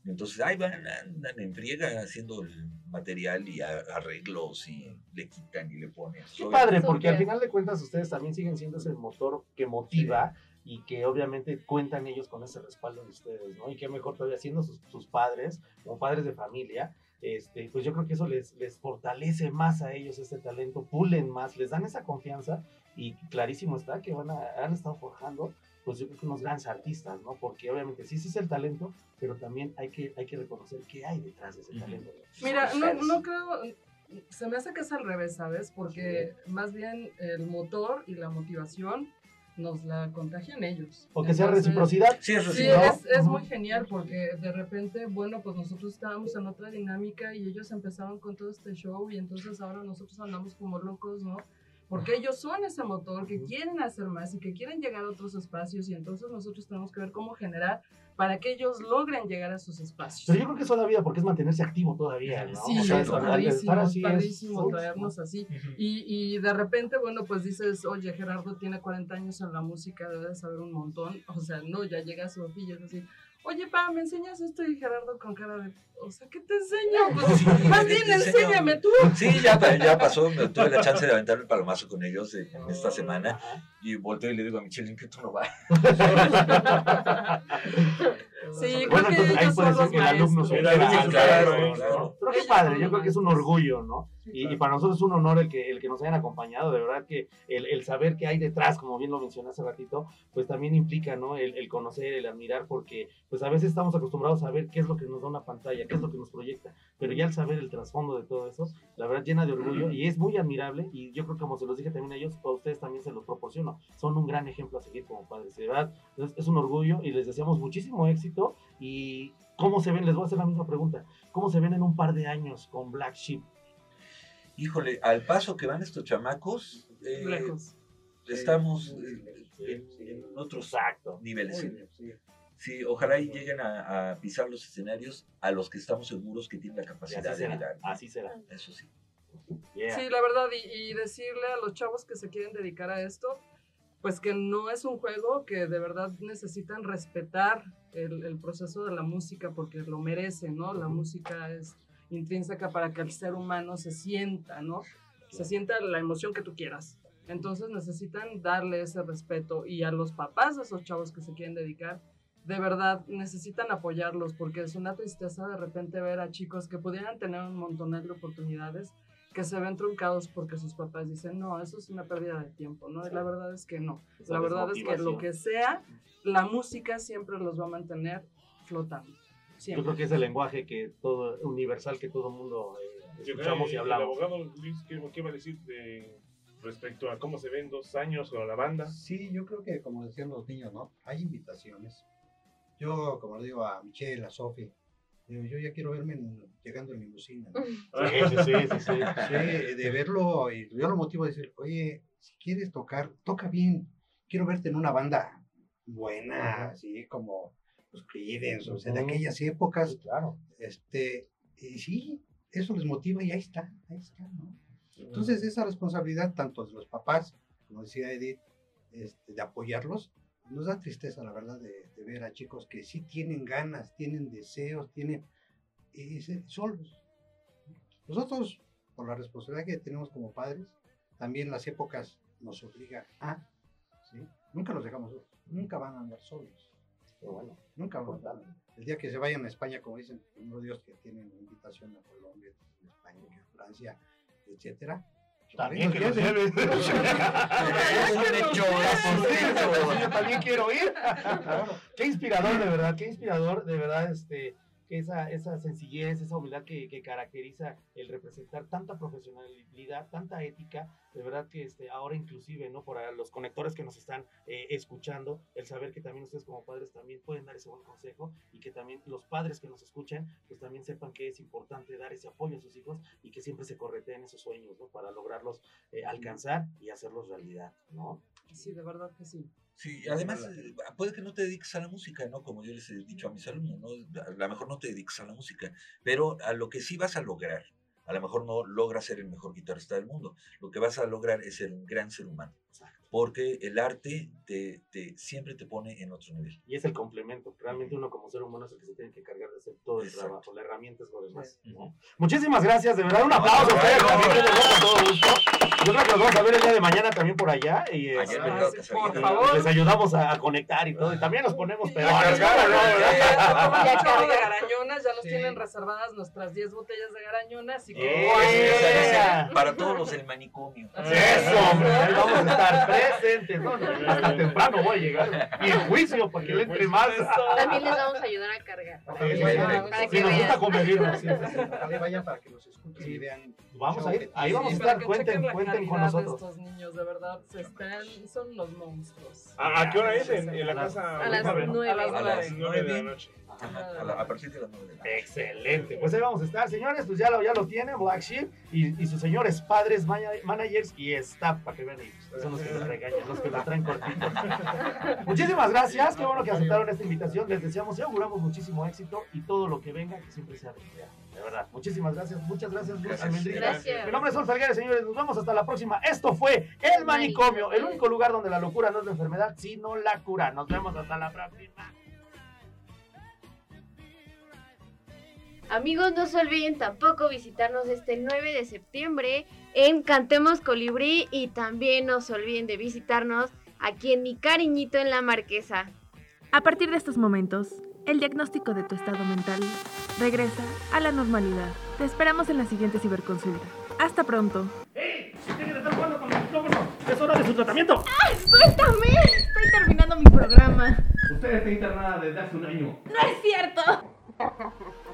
Entonces, ahí van, andan en friega haciendo el material y a- arreglos y le quitan y le ponen. Qué Soy- padre, porque al final de cuentas ustedes también siguen siendo ese motor que motiva y que obviamente cuentan ellos con ese respaldo de ustedes, ¿no? Y qué mejor todavía siendo sus, sus padres, como padres de familia, este, pues yo creo que eso les, les fortalece más a ellos este talento, pulen más, les dan esa confianza y clarísimo está que van a, han estado forjando, pues yo creo que unos grandes artistas, ¿no? Porque obviamente sí, sí es el talento, pero también hay que, hay que reconocer qué hay detrás de ese talento. Mira, no, no creo, se me hace que es al revés, ¿sabes? Porque más bien el motor y la motivación nos la contagian ellos. O que sea reciprocidad. Sí, es Sí, recíproco. es, es Ujú. muy genial porque de repente, bueno, pues nosotros estábamos en otra dinámica y ellos empezaron con todo este show y entonces ahora nosotros andamos como locos, ¿no? Porque ellos son ese motor que quieren hacer más y que quieren llegar a otros espacios y entonces nosotros tenemos que ver cómo generar para que ellos logren llegar a sus espacios. Pero yo creo que eso es la vida, porque es mantenerse activo todavía, ¿no? Sí, O sea, es padrísimo, así es- padrísimo uf, traernos así. Y, y de repente, bueno, pues dices, oye, Gerardo tiene 40 años en la música, debe de saber un montón. O sea, no, ya llega Sofía y es así, oye, pa, ¿me enseñas esto? Y Gerardo con cara de, o sea, ¿qué te enseño? Pues, Sí, [LAUGHS] más ¿qué bien, enséñame tú. Sí, ya, ya pasó. me- Tuve la chance de aventar el palomazo con ellos en, en esta semana. Y volteo y le digo a Michelle, ¿en qué tú no vas? [LAUGHS] [LAUGHS] Sí, bueno, creo que entonces ahí puede ser que el alumno se. Pero qué padre, yo creo que es un orgullo, ¿no? Y, y para nosotros es un honor el que, el que nos hayan acompañado, de verdad que el, el saber que hay detrás, como bien lo mencioné hace ratito, pues también implica, ¿no? El, el conocer, el admirar, porque pues a veces estamos acostumbrados a ver qué es lo que nos da una pantalla, qué es lo que nos proyecta, pero ya al saber el trasfondo de todo eso, la verdad llena de orgullo y es muy admirable y yo creo que como se los dije también a ellos, a ustedes también se los proporciono, son un gran ejemplo a seguir como padres, de verdad, es, es un orgullo y les deseamos muchísimo éxito y cómo se ven, les voy a hacer la misma pregunta, ¿cómo se ven en un par de años con Black Sheep? Híjole, al paso que van estos chamacos, eh, estamos eh, en, en otros Exacto. niveles. ¿sí? Sí. Sí, ojalá y lleguen a, a pisar los escenarios a los que estamos seguros que tienen la capacidad de mirar. así será. Eso sí. Yeah. Sí, la verdad, y, y decirle a los chavos que se quieren dedicar a esto, pues que no es un juego, que de verdad necesitan respetar el, el proceso de la música porque lo merece, ¿no? La música es intrínseca para que el ser humano se sienta, ¿no? Se sienta la emoción que tú quieras. Entonces necesitan darle ese respeto y a los papás de esos chavos que se quieren dedicar, de verdad necesitan apoyarlos porque es una tristeza de repente ver a chicos que pudieran tener un montonal de oportunidades que se ven truncados porque sus papás dicen, no, eso es una pérdida de tiempo, ¿no? Y la verdad es que no. Esa La verdad es que lo que sea, la música siempre los va a mantener flotando. Yo Siempre. creo que es el lenguaje que todo, universal que todo mundo eh, Yo creo escuchamos que y hablamos. El abogado Luis, ¿qué, qué va a decir de, respecto a cómo se ven dos años con la banda? Sí, yo creo que como decían los niños, ¿no? Hay invitaciones. Yo, como le digo a Michelle, a Sofi, digo, yo ya quiero verme en- llegando en limusina. ¿no? Sí, sí, sí, sí, sí. Sí, de verlo, y yo lo motivo a decir, oye, si quieres tocar, toca bien. Quiero verte en una banda buena, así como los Creedence, o sea, de aquellas épocas. Claro. Este, y sí, eso les motiva y ahí está, ahí está, ¿no? Entonces, esa responsabilidad, tanto de los papás, como decía Edith, este, de apoyarlos, nos da tristeza, la verdad, de, de ver a chicos que sí tienen ganas, tienen deseos, tienen. y se- solos. Nosotros, por la responsabilidad que tenemos como padres, también las épocas nos obligan a. ¿sí? Nunca los dejamos solos, nunca van a andar solos. Pero bueno, Nunca van a andar. El día que se vayan a España, como dicen, primero Dios que tienen invitación a Colombia, a España, a Francia, etcétera. También que los lleven. Yo quiero ir. Qué inspirador, de verdad, qué inspirador, de verdad, este, esa, esa sencillez, esa humildad que, caracteriza el representar tanta profesionalidad, tanta ética, de verdad que este, ahora inclusive, ¿no? Por a los conectores que nos están eh, escuchando, el saber que también ustedes como padres también pueden dar ese buen consejo y que también los padres que nos escuchan, pues también sepan que es importante dar ese apoyo a sus hijos y que siempre se correteen esos sueños, ¿no? Para lograrlos eh, alcanzar y hacerlos realidad, ¿no? Sí, de verdad que sí. Sí, además eh, puede que no te dediques a la música, ¿no? Como yo les he dicho a mis alumnos, ¿no? A lo mejor no te dediques a la música, pero a lo que sí vas a lograr, a lo mejor no logras ser el mejor guitarrista del mundo, lo que vas a lograr es ser un gran ser humano, porque el arte te, te- siempre te pone en otro nivel. y es el complemento. Realmente uno como ser humano es el que se tiene que cargar de hacer todo el Exacto. trabajo. La herramienta es lo demás. Sí. ¿no? Muchísimas gracias, de verdad. Un aplauso a ustedes Yo creo que los vamos a ver el día de mañana también por allá. Y, Ayer este, me Ah, favor. les ayudamos a, a conectar y todo. Y también nos ponemos Y pegados. [LAUGHS] ya ¿no? Ya chorro de carga. garañonas, ya nos Sí. tienen reservadas nuestras 10 botellas de garañonas. Así ¡Eh! que. Para todos los del manicomio. Eso, hombre, ahí vamos a estar presentes. ¿no? Hasta temprano voy a llegar. Y en juicio, para que le entre más. También les vamos a ayudar a cargar. Sí, sí, sí. para que nos gusta vean. convivirnos. sí, sí, sí. Ojalá vayan para que los escuchen y vean. Vamos a ir, ahí vamos a estar. Cuenten, la cuenten con calidad de nosotros. estos niños, de verdad, se están, son los monstruos. ¿A, a qué hora es en, en la casa? A las. Nueve de la noche. Ajá, a, la- a partir de las nueve de la noche. Excelente, pues ahí vamos a estar, señores, pues ya lo, ya lo tienen, Black Sheep y, y sus señores padres, mana- managers y staff, para que vean ellos, son los que nos regañan, los que nos traen cortitos. [LAUGHS] Muchísimas gracias, qué bueno que aceptaron esta invitación, les deseamos y auguramos muchísimo éxito y todo lo que venga, que siempre sea de idea, de verdad. Muchísimas gracias, muchas gracias, Luz Gracias. Mi nombre es Sol Salguero, señores, nos vemos hasta la próxima. Esto fue El Manicomio, el único lugar donde la locura no es la enfermedad, sino la cura. Nos vemos hasta la próxima. Amigos, no se olviden tampoco visitarnos este 9 de septiembre en Cantemos Colibrí y también no se olviden de visitarnos aquí en Mi Cariñito en la Marquesa. A partir de estos momentos, El diagnóstico de tu estado mental regresa a la normalidad. Te esperamos en la siguiente ciberconsulta. Hasta pronto. ¡Ey! ¡Deje de estar jugando con el micrófono! ¡Es hora de su tratamiento! ¡Ay, suéltame! Estoy terminando mi programa. Usted está internada desde hace un año. ¡No es cierto! [LAUGHS]